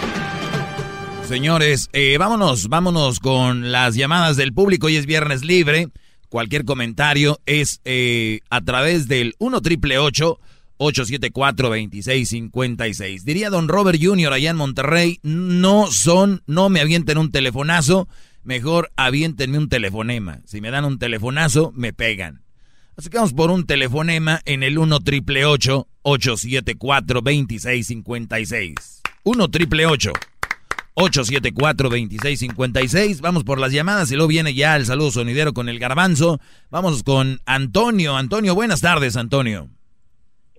Señores, eh, vámonos, vámonos con las llamadas del público. Hoy es viernes libre. Cualquier comentario es eh, a través del 1 triple 874 2656. Diría don Robert Jr. allá en Monterrey, no son, no me avienten un telefonazo, mejor avientenme un telefonema. Si me dan un telefonazo, me pegan. Así que vamos por un telefonema en el 1 triple 874 2656. 1 triple 874-2656. Vamos por las llamadas y luego viene ya el saludo sonidero con el garbanzo. Vamos con Antonio. Antonio, buenas tardes, Antonio.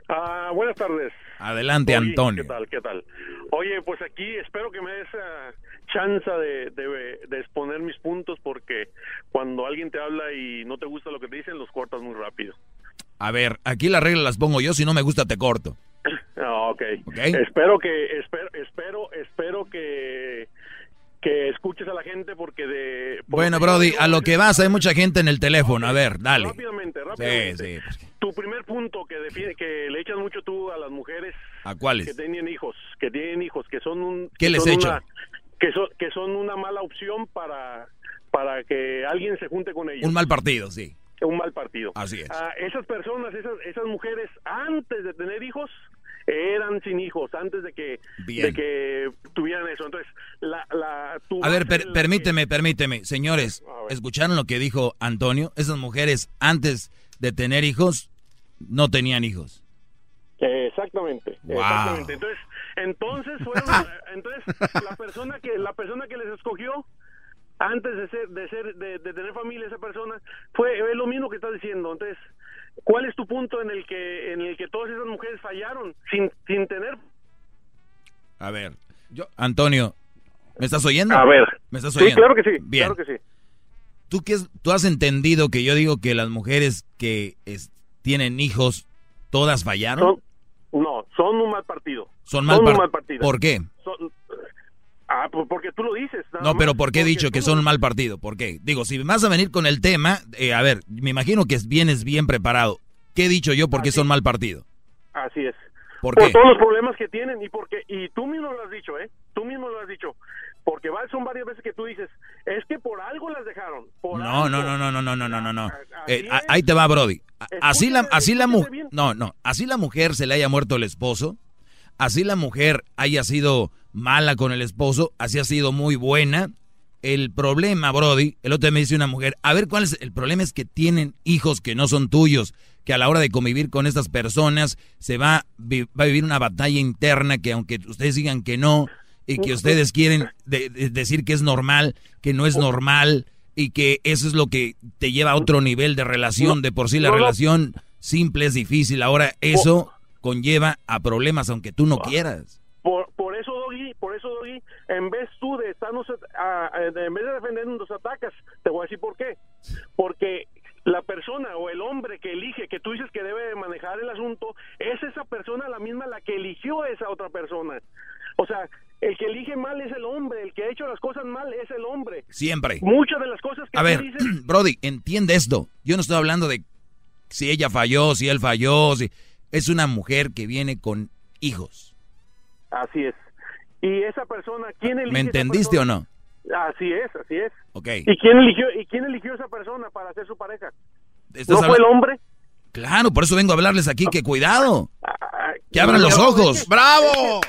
Ah, buenas tardes. Adelante, Oye, Antonio. ¿Qué tal? ¿Qué tal? Oye, pues aquí espero que me des ah, chance de, de, de exponer mis puntos porque cuando alguien te habla y no te gusta lo que te dicen, los cortas muy rápido. A ver, aquí las reglas las pongo yo, si no me gusta te corto. *laughs* Ah, ok. Espero que espero espero espero que que escuches a la gente porque de Bueno, Brody, a lo que vas, hay mucha gente en el teléfono. A ver, dale. rápidamente, Sí, rápidamente. sí. pues, Tu primer punto que define que le echas mucho tú a las mujeres ¿A cuáles? que tienen hijos, que tienen hijos, que son un ¿Qué que les son echo? una- que son que son una mala opción para para que alguien se junte con ellos. Un mal partido, sí. Un mal partido. Así es. Ah, esas personas, esas esas mujeres antes de tener hijos eran sin hijos antes de que Bien. de que tuvieran eso. Entonces, la la tu A ver, per- la- permíteme, permíteme. Señores, ¿escucharon lo que dijo Antonio? Esas mujeres antes de tener hijos no tenían hijos. Exactamente, Wow. exactamente. Entonces, entonces fueron, entonces la persona que la persona que les escogió antes de ser de ser de, de tener familia esa persona fue es lo mismo que estás diciendo. Entonces, ¿cuál es tu punto en el que en el que todas esas mujeres fallaron sin sin tener A ver, yo, Antonio, ¿me estás oyendo? A ver, ¿Me estás Sí, oyendo? claro que sí, Bien. claro que sí. ¿Tú, qué ¿Tú has entendido que yo digo que las mujeres que es- tienen hijos, todas fallaron? Son, no, son un mal partido. Son mal, un par- mal partido. ¿Por qué? Son- Ah, pues porque tú lo dices. No, pero ¿por qué he dicho que son un mal partido? ¿Por qué? Digo, si vas a venir con el tema, eh, a ver, me imagino que vienes bien preparado. ¿Qué he dicho yo por qué son mal partido? Así es. ¿Por, todos los problemas que tienen y porque y tú mismo lo has dicho, ¿eh? Tú mismo lo has dicho. Porque son varias veces que tú dices, es que por algo las dejaron. No, no, no, no, no, no, no, no, no. Ah, eh, ahí te va, Brody. Así la, así la mujer, no, no, así la mujer se le haya muerto el esposo, así la mujer haya sido mala con el esposo, así ha sido muy buena. El problema, Brody, el otro día me dice una mujer, a ver cuál es el problema es que tienen hijos que no son tuyos, que a la hora de convivir con estas personas se va, va a vivir una batalla interna que aunque ustedes digan que no y que ustedes quieren de- de- decir que es normal, que no es normal y que eso es lo que te lleva a otro nivel de relación, de por sí la relación simple es difícil, ahora eso conlleva a problemas aunque tú no quieras. Por, por eso, Doggy, por eso, Doggy, en vez tú de estarnos, a- a- en vez de defendernos, nos atacas. Te voy a decir por qué. Porque la persona o el hombre que elige, que tú dices que debe de manejar el asunto, es esa persona la misma la que eligió a esa otra persona. O sea, el que elige mal es el hombre, el que ha hecho las cosas mal es el hombre. Siempre. Muchas de las cosas que A ver, dices *clears throat* Brody, entiende esto. Yo no estoy hablando de si ella falló, si él falló, si es una mujer que viene con hijos. Así es. Y esa persona, ¿quién elige ¿Me entendiste o no? Así es, así es. Ok. ¿Y quién eligió y quién eligió esa persona para ser su pareja? ¿Estás ¿No fue el hombre? Claro, por eso vengo a hablarles aquí que cuidado. Que no, abran los ojos. es que- ¡Bravo!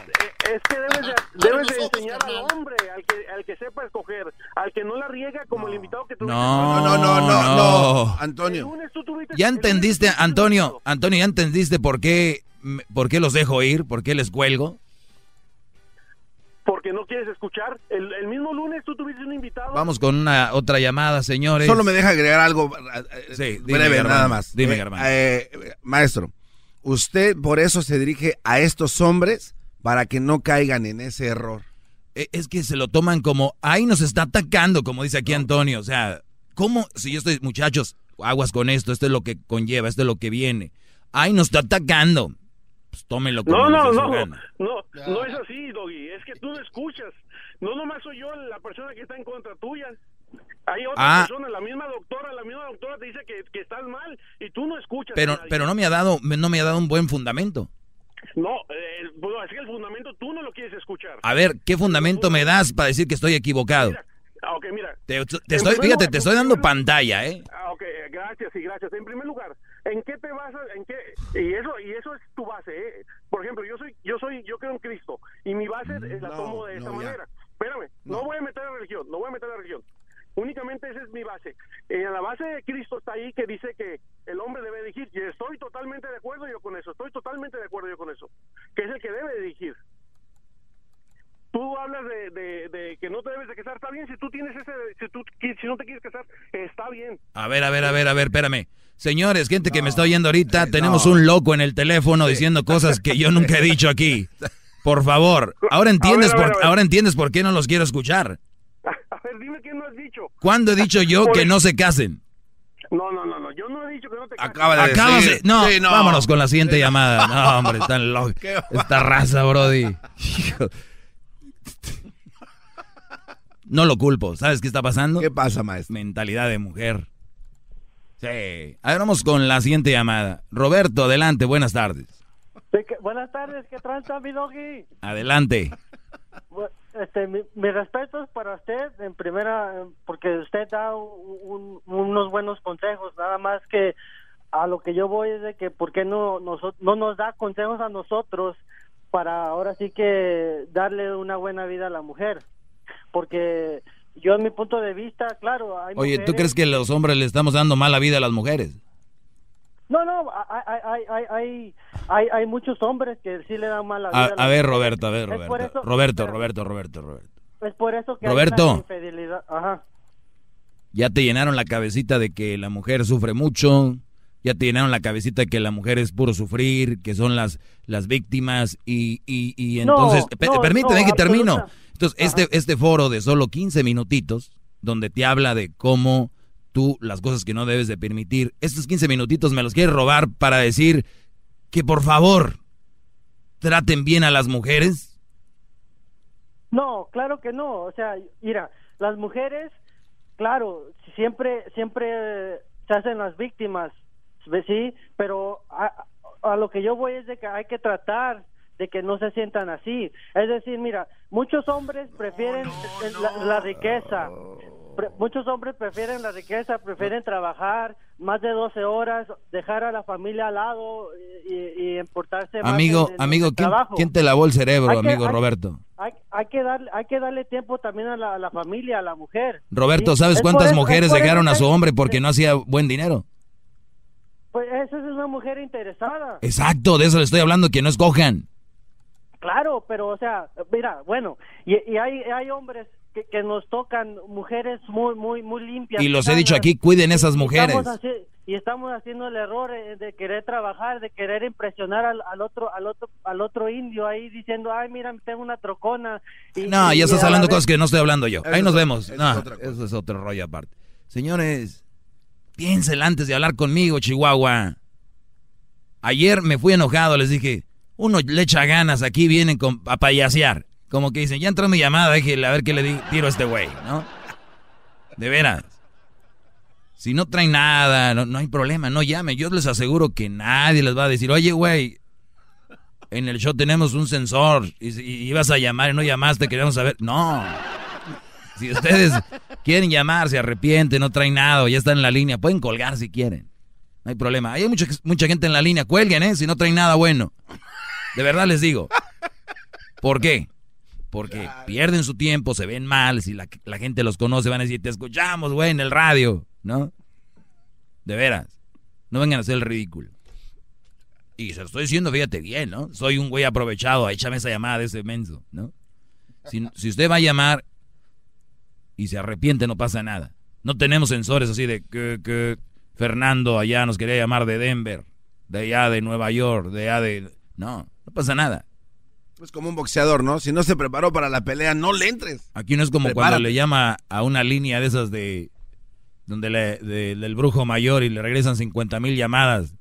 Es que debes de, debes de enseñar al hombre, al que, al que sepa escoger, al que no la riega como el invitado que tuviste. No, no, no, no, no. Antonio. Ya entendiste, Antonio, Antonio, ya entendiste por qué, por qué los dejo ir, por qué les cuelgo. Porque no quieres escuchar. El, el mismo lunes tú tuviste un invitado. Vamos con una otra llamada, señores. Solo me deja agregar algo eh, eh, Sí, dime, breve, nada más. Dime, Eh, Germán. eh, maestro, usted por eso se dirige a estos hombres para que no caigan en ese error. Es que se lo toman como, ahí nos está atacando, como dice aquí Antonio. O sea, ¿cómo? Si yo estoy, muchachos, aguas con esto, esto es lo que conlleva, esto es lo que viene. Ahí nos está atacando. Pues tómenlo como No, no, no, gana. no, no es así, Doggy. Es que tú no escuchas. No nomás soy yo la persona que está en contra tuya. Hay otra Ah. persona, la misma doctora, la misma doctora te dice que, que estás mal y tú no escuchas. Pero, pero no me ha dado, no me ha dado un buen fundamento. No, eh, bueno, es que el fundamento tú no lo quieres escuchar. A ver, ¿qué fundamento me das para decir que estoy equivocado? Ah, ok, mira. Te, estoy, primer fíjate, te estoy dando pantalla, ¿eh? Ah, ok, gracias y gracias. En primer lugar, ¿en qué te basas? ¿En qué? Y eso y eso es tu base, ¿eh? Por ejemplo, yo soy yo soy yo creo en Cristo y mi base es la tomo de no, ya. manera. Espérame, no. voy a meter la religión, no voy a meter la religión. Únicamente esa es mi base. En la base de Cristo está ahí que dice que el hombre debe elegir. Y estoy totalmente de acuerdo yo con eso. Estoy totalmente de acuerdo yo con eso. Que es el que debe elegir. Tú hablas de, de, de que no te debes de casar. Está bien, si tú tienes ese... Si, tú, si no te quieres casar, está bien. A ver, a ver, a ver, a ver, espérame. Señores, gente que me está oyendo ahorita, tenemos un loco en el teléfono diciendo cosas que yo nunca he dicho aquí. *laughs* Por favor, ahora entiendes A ver, a ver, por ahora entiendes por qué no los quiero escuchar. *laughs* A ver, dime qué no has dicho. ¿Cuándo he dicho yo que el- no se casen? No, no, no, no. Yo no he dicho que no te cases. Acaba de Acabas decir. de- no, Sí, no. vámonos con la siguiente llamada. No, hombre, *laughs* están locos. Esta raza, Brody. No lo culpo. ¿Sabes qué está pasando? ¿Qué pasa, maestro? Mentalidad de mujer. Sí. A ver, vamos con la siguiente llamada. Roberto, adelante, buenas tardes. Sí, que- buenas tardes, ¿qué tranza, mi doggy? Adelante. Este, mi, mi respeto es para usted, en primera, porque usted da un- unos buenos consejos, nada más que a lo que yo voy es de que, ¿por qué no, noso- no nos da consejos a nosotros para ahora sí que darle una buena vida a la mujer? Porque yo, en mi punto de vista, claro, hay Oye, ¿tú crees que los hombres le estamos dando mala vida a las mujeres? No, no, hay, hay, hay, hay, hay, muchos hombres que sí le dan mala vida. A, las a ver. Roberto, a ver, Roberto. eso- Roberto, Roberto, Roberto, Roberto. Es por eso que Roberto. hay infidelidad. Ajá. Ya te llenaron la cabecita de que la mujer sufre mucho, ya te llenaron la cabecita que la mujer es puro sufrir, que son las, las víctimas y, y, y entonces, no, permíteme no, que termino. Entonces, este, este foro de solo 15 minutitos, donde te habla de cómo tú las cosas que no debes de permitir, estos 15 minutitos me los quieres robar para decir que por favor traten bien a las mujeres. No, claro que no. O sea, mira, las mujeres, claro, siempre, siempre se hacen las víctimas. Sí, pero a, a lo que yo voy es de que hay que tratar de que no se sientan así. Es decir, mira, muchos hombres prefieren la, la riqueza. Pre- muchos hombres prefieren la riqueza, prefieren trabajar más de 12 horas, dejar a la familia al lado y, y importarse más Amigo, en- en amigo, ¿quién, trabajo. quién te lavó el cerebro, Hay que- amigo hay- Roberto? Hay, hay que darle, hay que darle tiempo también a la, a la familia, a la mujer. Roberto. ¿sabes cuántas eso- mujeres dejaron a que- su hombre porque no hacía buen dinero? Pues esa es una mujer interesada. Exacto, de eso le estoy hablando, que no escojan. Claro, pero o sea, mira, bueno, y, y hay, hay hombres que, que nos tocan mujeres muy, muy, muy limpias. Y los he dicho aquí, cuiden esas mujeres. estamos y estamos haciendo el error eh, de querer trabajar, de querer impresionar al, al otro, al otro, al otro indio ahí diciendo, ay, mira, tengo una trocona. Y- No, y- ya estás hablando vez- cosas que no estoy hablando yo. Ahí nos vemos. eso No, es otra cosa. eso es otro rollo aparte. Señores, piénsela antes de hablar conmigo, Chihuahua. Ayer me fui enojado, les dije, uno le echa ganas, aquí vienen con, a payasear. Como que dicen, ya entró mi llamada, déjele a ver qué le di- tiro a este güey, ¿no? De veras. Si no traen nada, no, hay problema, no llame. Yo les aseguro que nadie les va a decir, oye, güey, en el show tenemos un sensor y, y ibas a llamar y no llamaste, queríamos saber. No. Si ustedes quieren llamar, se arrepienten, no traen nada ya están en la línea, pueden colgar si quieren. No hay problema. Hay mucha, mucha gente en la línea, cuelguen, ¿eh? Si no traen nada bueno. De verdad les digo. ¿Por qué? Porque pierden su tiempo, se ven mal, si la, gente los conoce, van a decir, te escuchamos, güey, en el radio, ¿no? De veras. No vengan a hacer el ridículo. Y se lo estoy diciendo, fíjate bien, ¿no? Soy un güey aprovechado, échame esa llamada de ese menso, ¿no? Si usted va a llamar y se arrepiente, no pasa nada. No tenemos sensores así de que, que Fernando allá nos quería llamar de Denver, de allá de Nueva York, de allá de... No, no pasa nada. Es como un boxeador, ¿no? Si no se preparó para la pelea, no le entres. Aquí no es como Prepárate. cuando le llama a una línea de esas de... Donde le, de- del brujo mayor y le regresan 50 mil llamadas.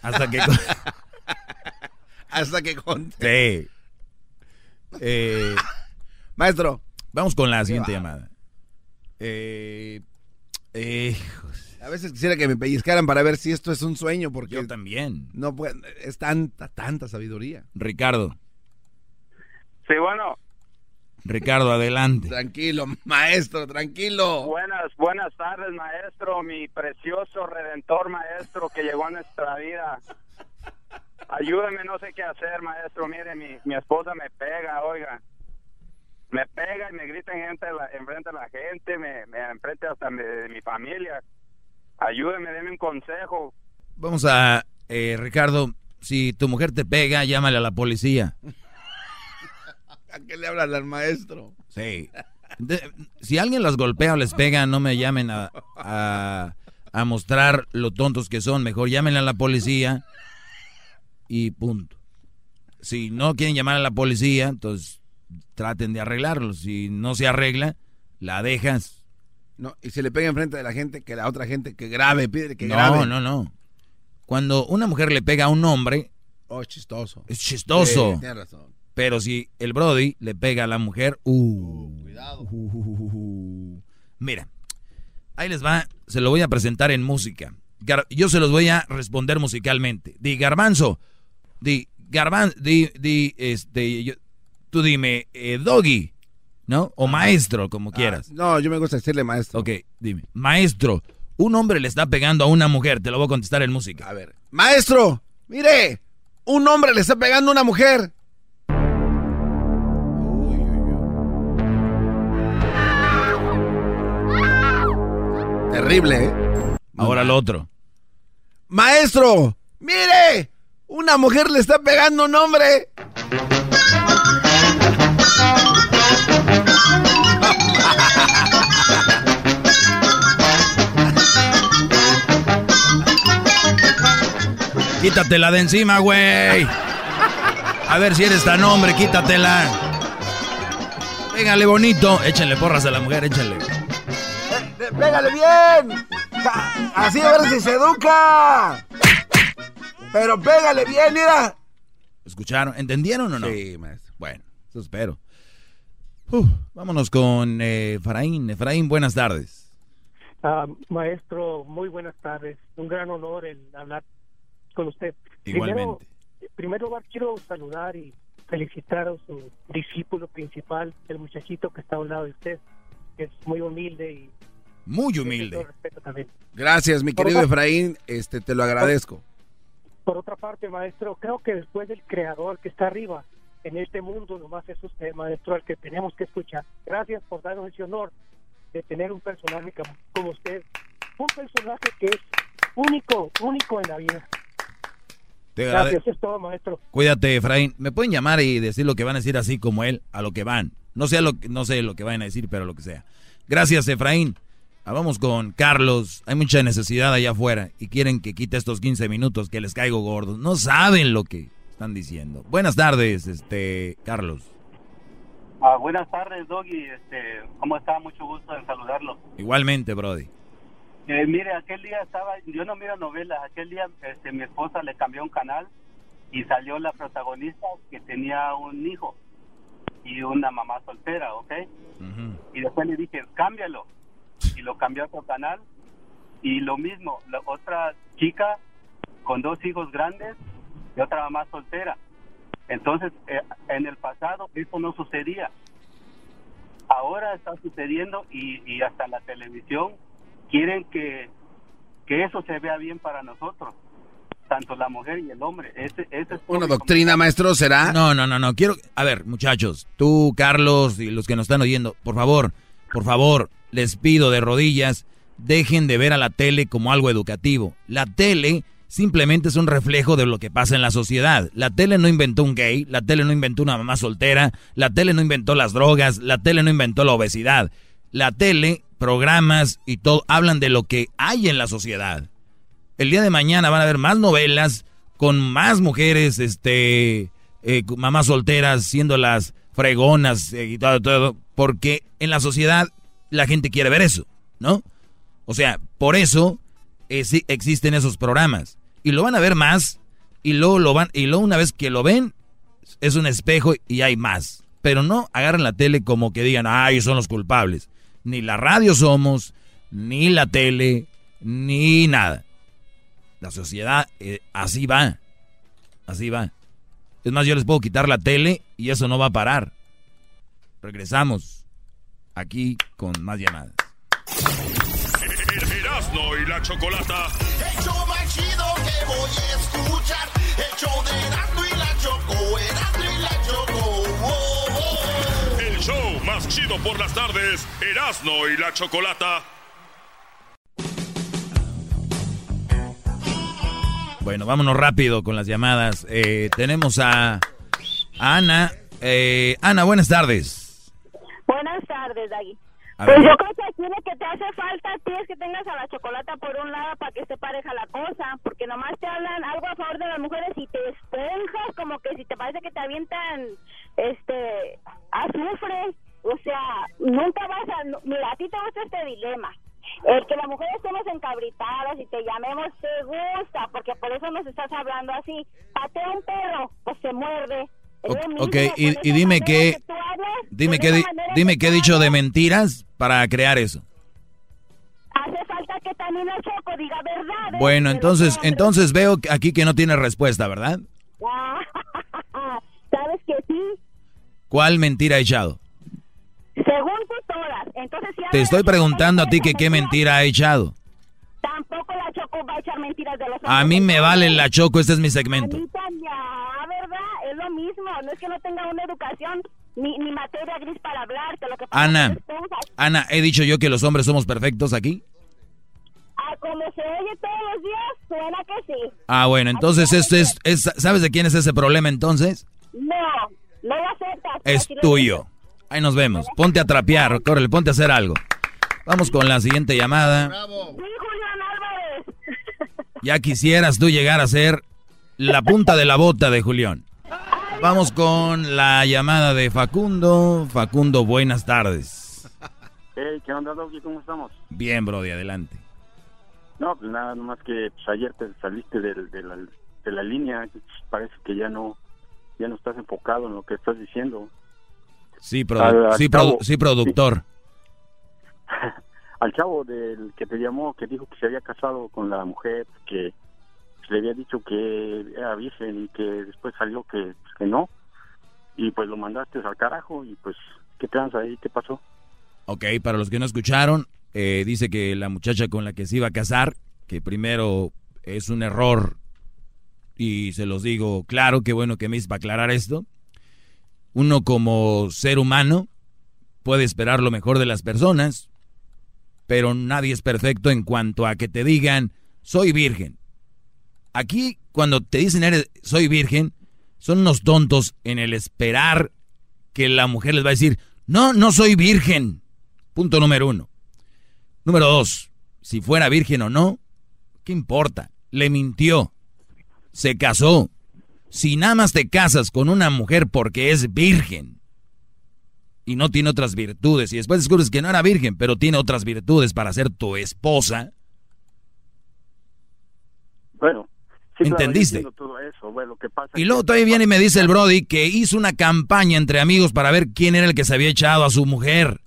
Hasta que... *laughs* Hasta que conte. Sí. Eh, Maestro. Vamos con la siguiente va? llamada. Eh, eh, A veces quisiera que me pellizcaran para ver si esto es un sueño, porque... Yo también. No puede- es tanta, tanta sabiduría. Ricardo. Sí, bueno. Ricardo, adelante. Tranquilo, maestro, tranquilo. Buenas, buenas tardes, maestro, mi precioso redentor maestro que llegó a nuestra vida. Ayúdeme, no sé qué hacer, maestro. Mire, mi, mi esposa me pega, oiga. Me pega y me grita en gente, enfrente de la gente, me, me enfrente hasta de, de mi familia. Ayúdeme, deme un consejo. Vamos a... eh, Ricardo, si tu mujer te pega, llámale a la policía. ¿A qué le hablan al maestro? Sí. De- si alguien los golpea o les pega, no me llamen a, a, a mostrar lo tontos que son. Mejor llámenle a la policía y punto. Si no quieren llamar a la policía, entonces traten de arreglarlo. Si no se arregla, la dejas. No, y si le pega enfrente de la gente, que la otra gente que grabe, pide que no, grabe. no, no. Cuando una mujer le pega a un hombre, Oh, chistoso. es chistoso. Sí, tiene razón. Pero si el Brody le pega a la mujer, uh, cuidado. Mira, ahí les va, se lo voy a presentar en música. Gar- yo se los voy a responder musicalmente. Di Garbanzo, di Garbanzo, di, di, este, yo- tú dime, eh, Doggy, ¿no? O maestro, como quieras. No, yo me gusta decirle maestro. Ok, dime, maestro, un hombre le está pegando a una mujer, te lo voy a contestar en música. A ver, maestro, mire, un hombre le está pegando a una mujer. Terrible, ¿eh? Ahora lo otro. Maestro, mire, una mujer le está pegando a un hombre. Quítatela de encima, güey. A ver si eres tan hombre, quítatela. Pégale bonito. Échenle porras a la mujer, échenle. ¡Pégale bien! Así a ver si se educa. Pero pégale bien, mira. ¿Escucharon? ¿Entendieron o no? Sí, maestro. Bueno, eso espero. vámonos con eh, Efraín. Efraín, buenas tardes. Ah, maestro, muy buenas tardes. Un gran honor el hablar con usted. Igualmente. Primero, primero lugar, quiero saludar y felicitar a su discípulo principal, el muchachito que está a un lado de usted, que es muy humilde y muy humilde. Gracias, mi querido Efraín, este te lo agradezco. Por otra parte, maestro, creo que después del creador que está arriba en este mundo, nomás es usted, maestro, al que tenemos que escuchar. Gracias por darnos ese honor de tener un personaje como usted, un personaje que es único, único en la vida. Gracias, es todo, maestro. Cuídate, Efraín. ¿Me pueden llamar y decir lo que van a decir así como él, a lo que van? No sé lo, no sé lo que vayan a decir, pero lo que sea. Gracias, Efraín. Ah, vamos con Carlos. Hay mucha necesidad allá afuera y quieren que quite estos 15 minutos que les caigo gordos. No saben lo que están diciendo. Buenas tardes, este Carlos. Ah, buenas tardes, Doggy. Este, ¿Cómo está? Mucho gusto en saludarlo. Igualmente, Brody. Eh, mire, aquel día estaba, yo no miro novelas, aquel día este, mi esposa le cambió un canal y salió la protagonista que tenía un hijo y una mamá soltera, ¿ok? Y después le dije, cámbialo y lo cambió a otro canal. Y lo mismo, la otra chica con dos hijos grandes y otra mamá soltera. Entonces, eh, en el pasado eso no sucedía. Ahora está sucediendo y, y hasta la televisión quieren que, que eso se vea bien para nosotros tanto la mujer y el hombre. Ese, es Una doctrina, maestro, será. No, no, no, no. Quiero, a ver, muchachos, tú, Carlos y los que nos están oyendo, por favor, por favor, les pido de rodillas, dejen de ver a la tele como algo educativo. La tele simplemente es un reflejo de lo que pasa en la sociedad. La tele no inventó un gay, la tele no inventó una mamá soltera, la tele no inventó las drogas, la tele no inventó la obesidad. La tele, programas y todo hablan de lo que hay en la sociedad. El día de mañana van a haber más novelas con más mujeres, este, eh, mamás solteras siendo las fregonas eh, y todo, todo, porque en la sociedad la gente quiere ver eso, ¿no? O sea, por eso existen esos programas. Y lo van a ver más, y luego, lo van, y luego una vez que lo ven, es un espejo y hay más. Pero no agarren la tele como que digan, ay, son los culpables. Ni la radio somos, ni la tele, ni nada. La sociedad eh, así va. Así va. Es más, yo les puedo quitar la tele y eso no va a parar. Regresamos aquí con más llamadas. Erasmo y la Chocolata. El show más chido que voy a escuchar. El show de Erasmo y la Choco. Más chido por las tardes. Erasmo y la Chocolata. Bueno, vámonos rápido con las llamadas. Eh, tenemos a, a Ana. Eh, Ana, buenas tardes. Buenas tardes, Dagui. Pues yo creo que aquí lo que te hace falta a ti es que tengas a la chocolata por un lado para que esté pareja la cosa, porque nomás te hablan algo a favor de las mujeres y te esponjas como que si te parece que te avientan este azufre, o sea, nunca vas a... Mira, a ti te gusta este dilema. El que las mujeres estemos encabritadas y te llamemos te gusta, porque por eso nos estás hablando así. Patea un perro, pues se muerde ok, y, dime qué, dime qué, dime qué he dicho de mentiras para crear eso. Hace falta que también el Choco diga verdad. Bueno, entonces, entonces veo aquí que no tiene respuesta, ¿verdad? *laughs* ¿Sabes que sí? ¿Cuál mentira he echado? Según tú todas. Entonces, Te estoy preguntando a ti que qué mentira he echado. Tampoco la Choco va a echar mentiras de los A mí me vale la Choco, este es mi segmento. A ¿verdad? Es lo mismo. No es que no tenga una educación ni, ni materia gris para hablarte. Lo que Ana, Ana, he dicho yo que los hombres somos perfectos aquí. Ah, como se oye todos los días, suena que sí. Ah, bueno, entonces esto es, es, ¿sabes de quién es ese problema entonces? No, no lo aceptas. Es tuyo. Ahí nos vemos. Ponte a trapear, córrele, ponte a hacer algo. Vamos con la siguiente llamada. Bravo. Ya quisieras tú llegar a ser la punta de la bota de Julián. Vamos con la llamada de Facundo. Facundo, buenas tardes. Hey, ¿qué onda, Doggy? ¿Cómo estamos? Bien, Brody, adelante. No, pues nada más que pues, ayer te saliste del- de, la, de la línea. Parece que ya no ya no estás enfocado en lo que estás diciendo. Sí, produ- Al- al sí, produ- sí, productor. Al chavo del que te llamó, que dijo que se había casado con la mujer, que le había dicho que era virgen y que después salió que, que no. Y pues lo mandaste al carajo y pues, ¿qué tranza ahí? ¿Qué pasó? Ok, para los que no escucharon, eh, dice que la muchacha con la que se iba a casar, que primero es un error, y se los digo claro, qué bueno que me hice para aclarar esto. Uno como ser humano puede esperar lo mejor de las personas, pero nadie es perfecto en cuanto a que te digan, soy virgen. Aquí, cuando te dicen, eres, soy virgen, son unos tontos en el esperar que la mujer les va a decir, no, no soy virgen. Punto número uno. Número dos, si fuera virgen o no, ¿qué importa? Le mintió. Se casó. Si nada más te casas con una mujer porque es virgen y no tiene otras virtudes y después descubres que no era virgen, pero tiene otras virtudes para ser tu esposa, Bueno, sí, ¿Entendiste? todo eso. Bueno, lo que pasa Y luego todavía viene y me dice el Brody que hizo una campaña entre amigos para ver quién era el que se había echado a su mujer.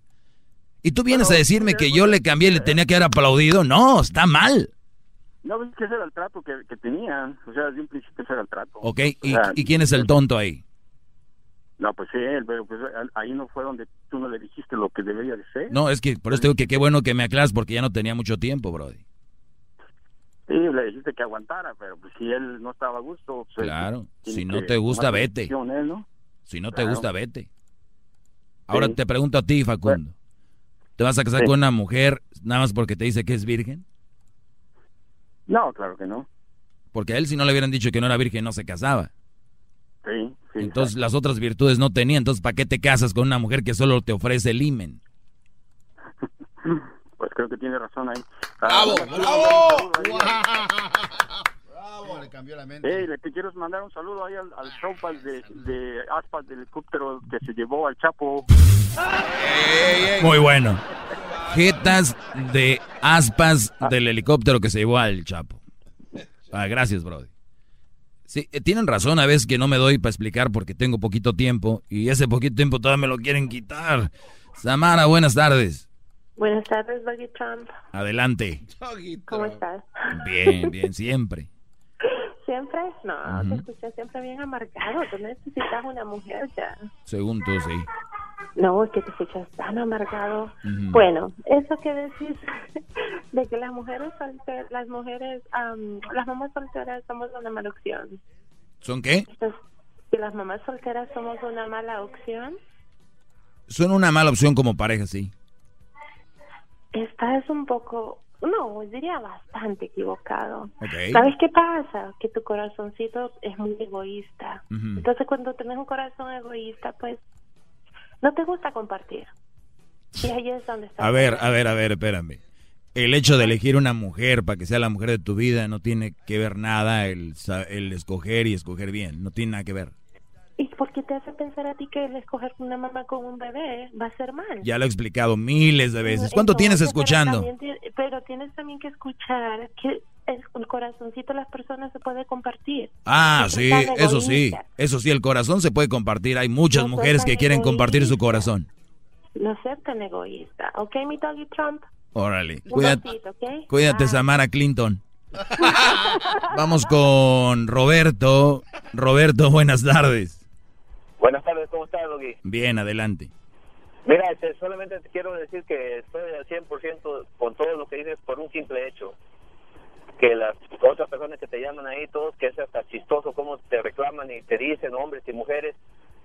Y tú vienes a decirme que yo le cambié y le tenía que haber aplaudido. No, está mal. No, es que ese era el trato que, que tenían. O sea, desde un principio ese era el trato. ¿Ok? ¿Y, sea, y quién es el tonto ahí? No, pues sí, él, pero pues ahí no fue donde tú no le dijiste lo que debería de ser. No, es que por eso te digo que qué bueno que me aclaras porque ya no tenía mucho tiempo, Brody. Sí, le dijiste que aguantara, pero pues si él no estaba a gusto... Pues, Claro, si no te gusta, vete. decisión él, ¿no? Si no te gusta, vete. Ahora Sí. te pregunto a ti, Facundo. ¿Te vas a casar Sí. con una mujer nada más porque te dice que es virgen? No, claro que no. Porque a él si no le hubieran dicho que no era virgen no se casaba. Sí, sí. Entonces las otras virtudes no tenía. Entonces, ¿para qué te casas con una mujer que solo te ofrece el imen? *laughs* Pues creo que tiene razón ahí. ¡Bravo! Ah, ¡Bravo! *laughs* Bravo, le cambió la mente. Hey, le te quiero mandar un saludo ahí al, al showpas de, de aspas del helicóptero que se llevó al Chapo. Muy bueno. Jetas de aspas del helicóptero que se llevó al Chapo. Ah, gracias, Brody. Sí, eh, tienen razón a veces que no me doy para explicar porque tengo poquito tiempo y ese poquito tiempo todavía me lo quieren quitar. Samara, buenas tardes. Buenas tardes, Doggy Trump. Adelante. ¿Cómo estás? Bien, bien, siempre. *laughs* ¿Siempre? No, te escuché siempre bien amargado. Tú necesitas una mujer ya. Según tú, sí. No, es que te escuchas tan amargado. Bueno, eso que decís *laughs* de que las mujeres solteras, las mujeres, am, las mamás solteras somos una mala opción. ¿Son qué? Entonces, que las mamás solteras somos una mala opción. Son una mala opción como pareja, sí. Estás un poco, no, diría bastante equivocado. ¿Sabes qué pasa? Que tu corazoncito es muy egoísta. Entonces, cuando tienes un corazón egoísta, pues no te gusta compartir. Y ahí es donde está. A ver, a ver, a ver, espérame. El hecho de elegir una mujer para que sea la mujer de tu vida no tiene que ver nada el, el escoger y escoger bien. No tiene nada que ver. ¿Y por qué te hace pensar a ti que el escoger una mamá con un bebé va a ser mal? Ya lo he explicado miles de veces. ¿Cuánto Entonces, tienes pero escuchando? también ti- Pero tienes también que escuchar que el, corazoncito de las personas se puede compartir. Ah, No sí, eso sí. egoísta. Eso sí, el corazón se puede compartir. Hay muchas No mujeres que quieren compartir su egoísta. corazón. No ser tan egoísta. ¿Ok, mi doggy Trump? Órale. Cuídate, besito, ¿ok? cuídate. Samara Clinton. *laughs* Vamos con Roberto. Roberto, buenas tardes. Buenas tardes, ¿cómo estás, Doggy? Bien, adelante. Mira, este, solamente te quiero decir que estoy al 100% con todo lo que dices por un simple hecho. Que las otras personas que te llaman ahí, todos, que es hasta chistoso cómo te reclaman y te dicen hombres y mujeres.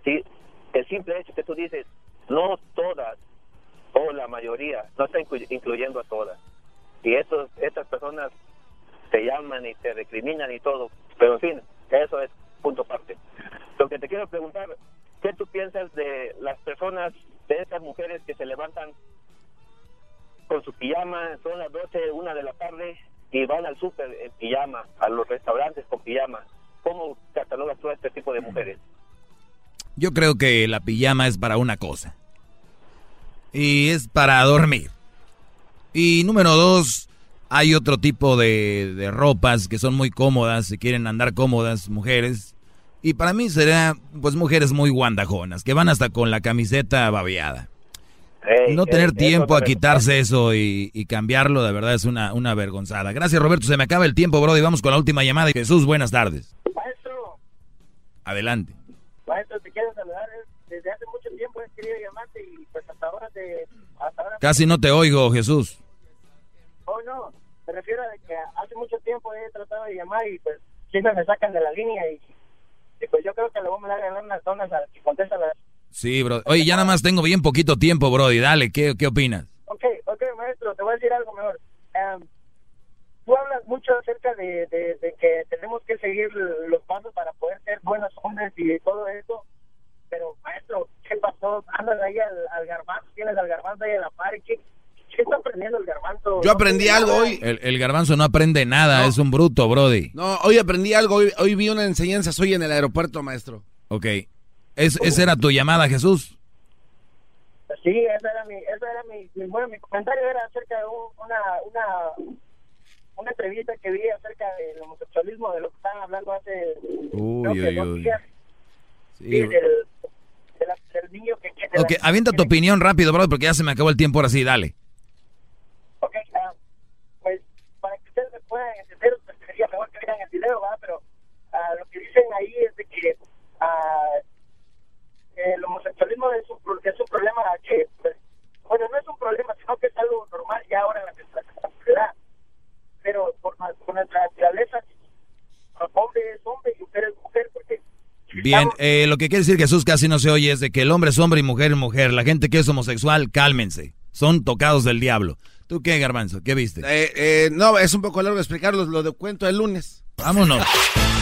Sí, el simple hecho que tú dices, no todas, o la mayoría, no está inclu- incluyendo a todas. Y estos, estas personas te llaman y te recriminan y todo. Pero en fin, eso es punto aparte. Lo que te quiero preguntar, ¿qué tú piensas de las personas, de estas mujeres que se levantan con su pijama, son las 12, una de la tarde y van al súper en pijama, a los restaurantes con pijama? ¿Cómo catalogas tú a este tipo de mujeres? Yo creo que la pijama es para una cosa. Y es para dormir. Y número dos, hay otro tipo de, de ropas que son muy cómodas, si quieren andar cómodas, mujeres. Y para mí será, pues, mujeres muy guandajonas, que van hasta con la camiseta babeada. No tener tiempo a quitarse eso y, y, cambiarlo, de verdad es una, una vergonzada. Gracias, Roberto. Se me acaba el tiempo, bro, y vamos con la última llamada. Jesús, buenas tardes. Maestro, Adelante. maestro, te quiero saludar. Desde hace mucho tiempo he querido llamarte y pues hasta ahora te... Hasta ahora Casi no te oigo, Jesús. Oh, no, me refiero a que hace mucho tiempo he tratado de llamar y pues siempre me sacan de la línea y, y pues yo creo que le voy a mandar a ganar unas donas al que contesta las... Sí, bro. Oye, ya nada más tengo bien poquito tiempo, bro, y dale, ¿qué, qué opinas? Ok, ok, maestro, te voy a decir algo mejor. Em, tú hablas mucho acerca de, de, de que tenemos que seguir los pasos para poder ser buenos hombres y todo eso, pero maestro, ¿qué pasó? Andas ahí al, al garbanzo, tienes al garbanzo ahí en la par, ¿qué, ¿qué está aprendiendo el garbanzo? Yo aprendí algo hoy. El, el garbanzo no aprende nada, es un bruto, brody. No, hoy aprendí algo, hoy, hoy vi una enseñanza hoy en el aeropuerto, maestro. Ok. ¿Es, ¿Esa era tu llamada, Jesús? Sí, ese era mi, ese era mi, mi- bueno, mi comentario era acerca de un- una, una, una entrevista que vi acerca del homosexualismo, de lo que estaban hablando hace Uy, creo que uy, dos uy. días, Sí, y del, de la- del niño que... que de Ok, la- avienta tu opinión rápido, bro, porque ya se me acabó el tiempo ahora sí, dale. Ok, ah, pues para que ustedes me puedan entender, pues, sería mejor que vean el video, ¿verdad? Pero ah, lo que dicen ahí es de que ah, el homosexualismo es un, es un problema que, pues, bueno, no es un problema, sino que es algo normal ya ahora en la nuestra sociedad. Pero por, nuestra naturaleza, hombre es hombre y mujer es mujer, porque Bien, eh, lo que quiere decir Jesús casi no se oye es de que el hombre es hombre y mujer es mujer. La gente que es homosexual, cálmense. Son tocados del diablo. ¿Tú qué, Garbanzo? ¿Qué viste? Eh, eh, no, es un poco largo explicarlo, lo de cuento el lunes. Vámonos. *laughs*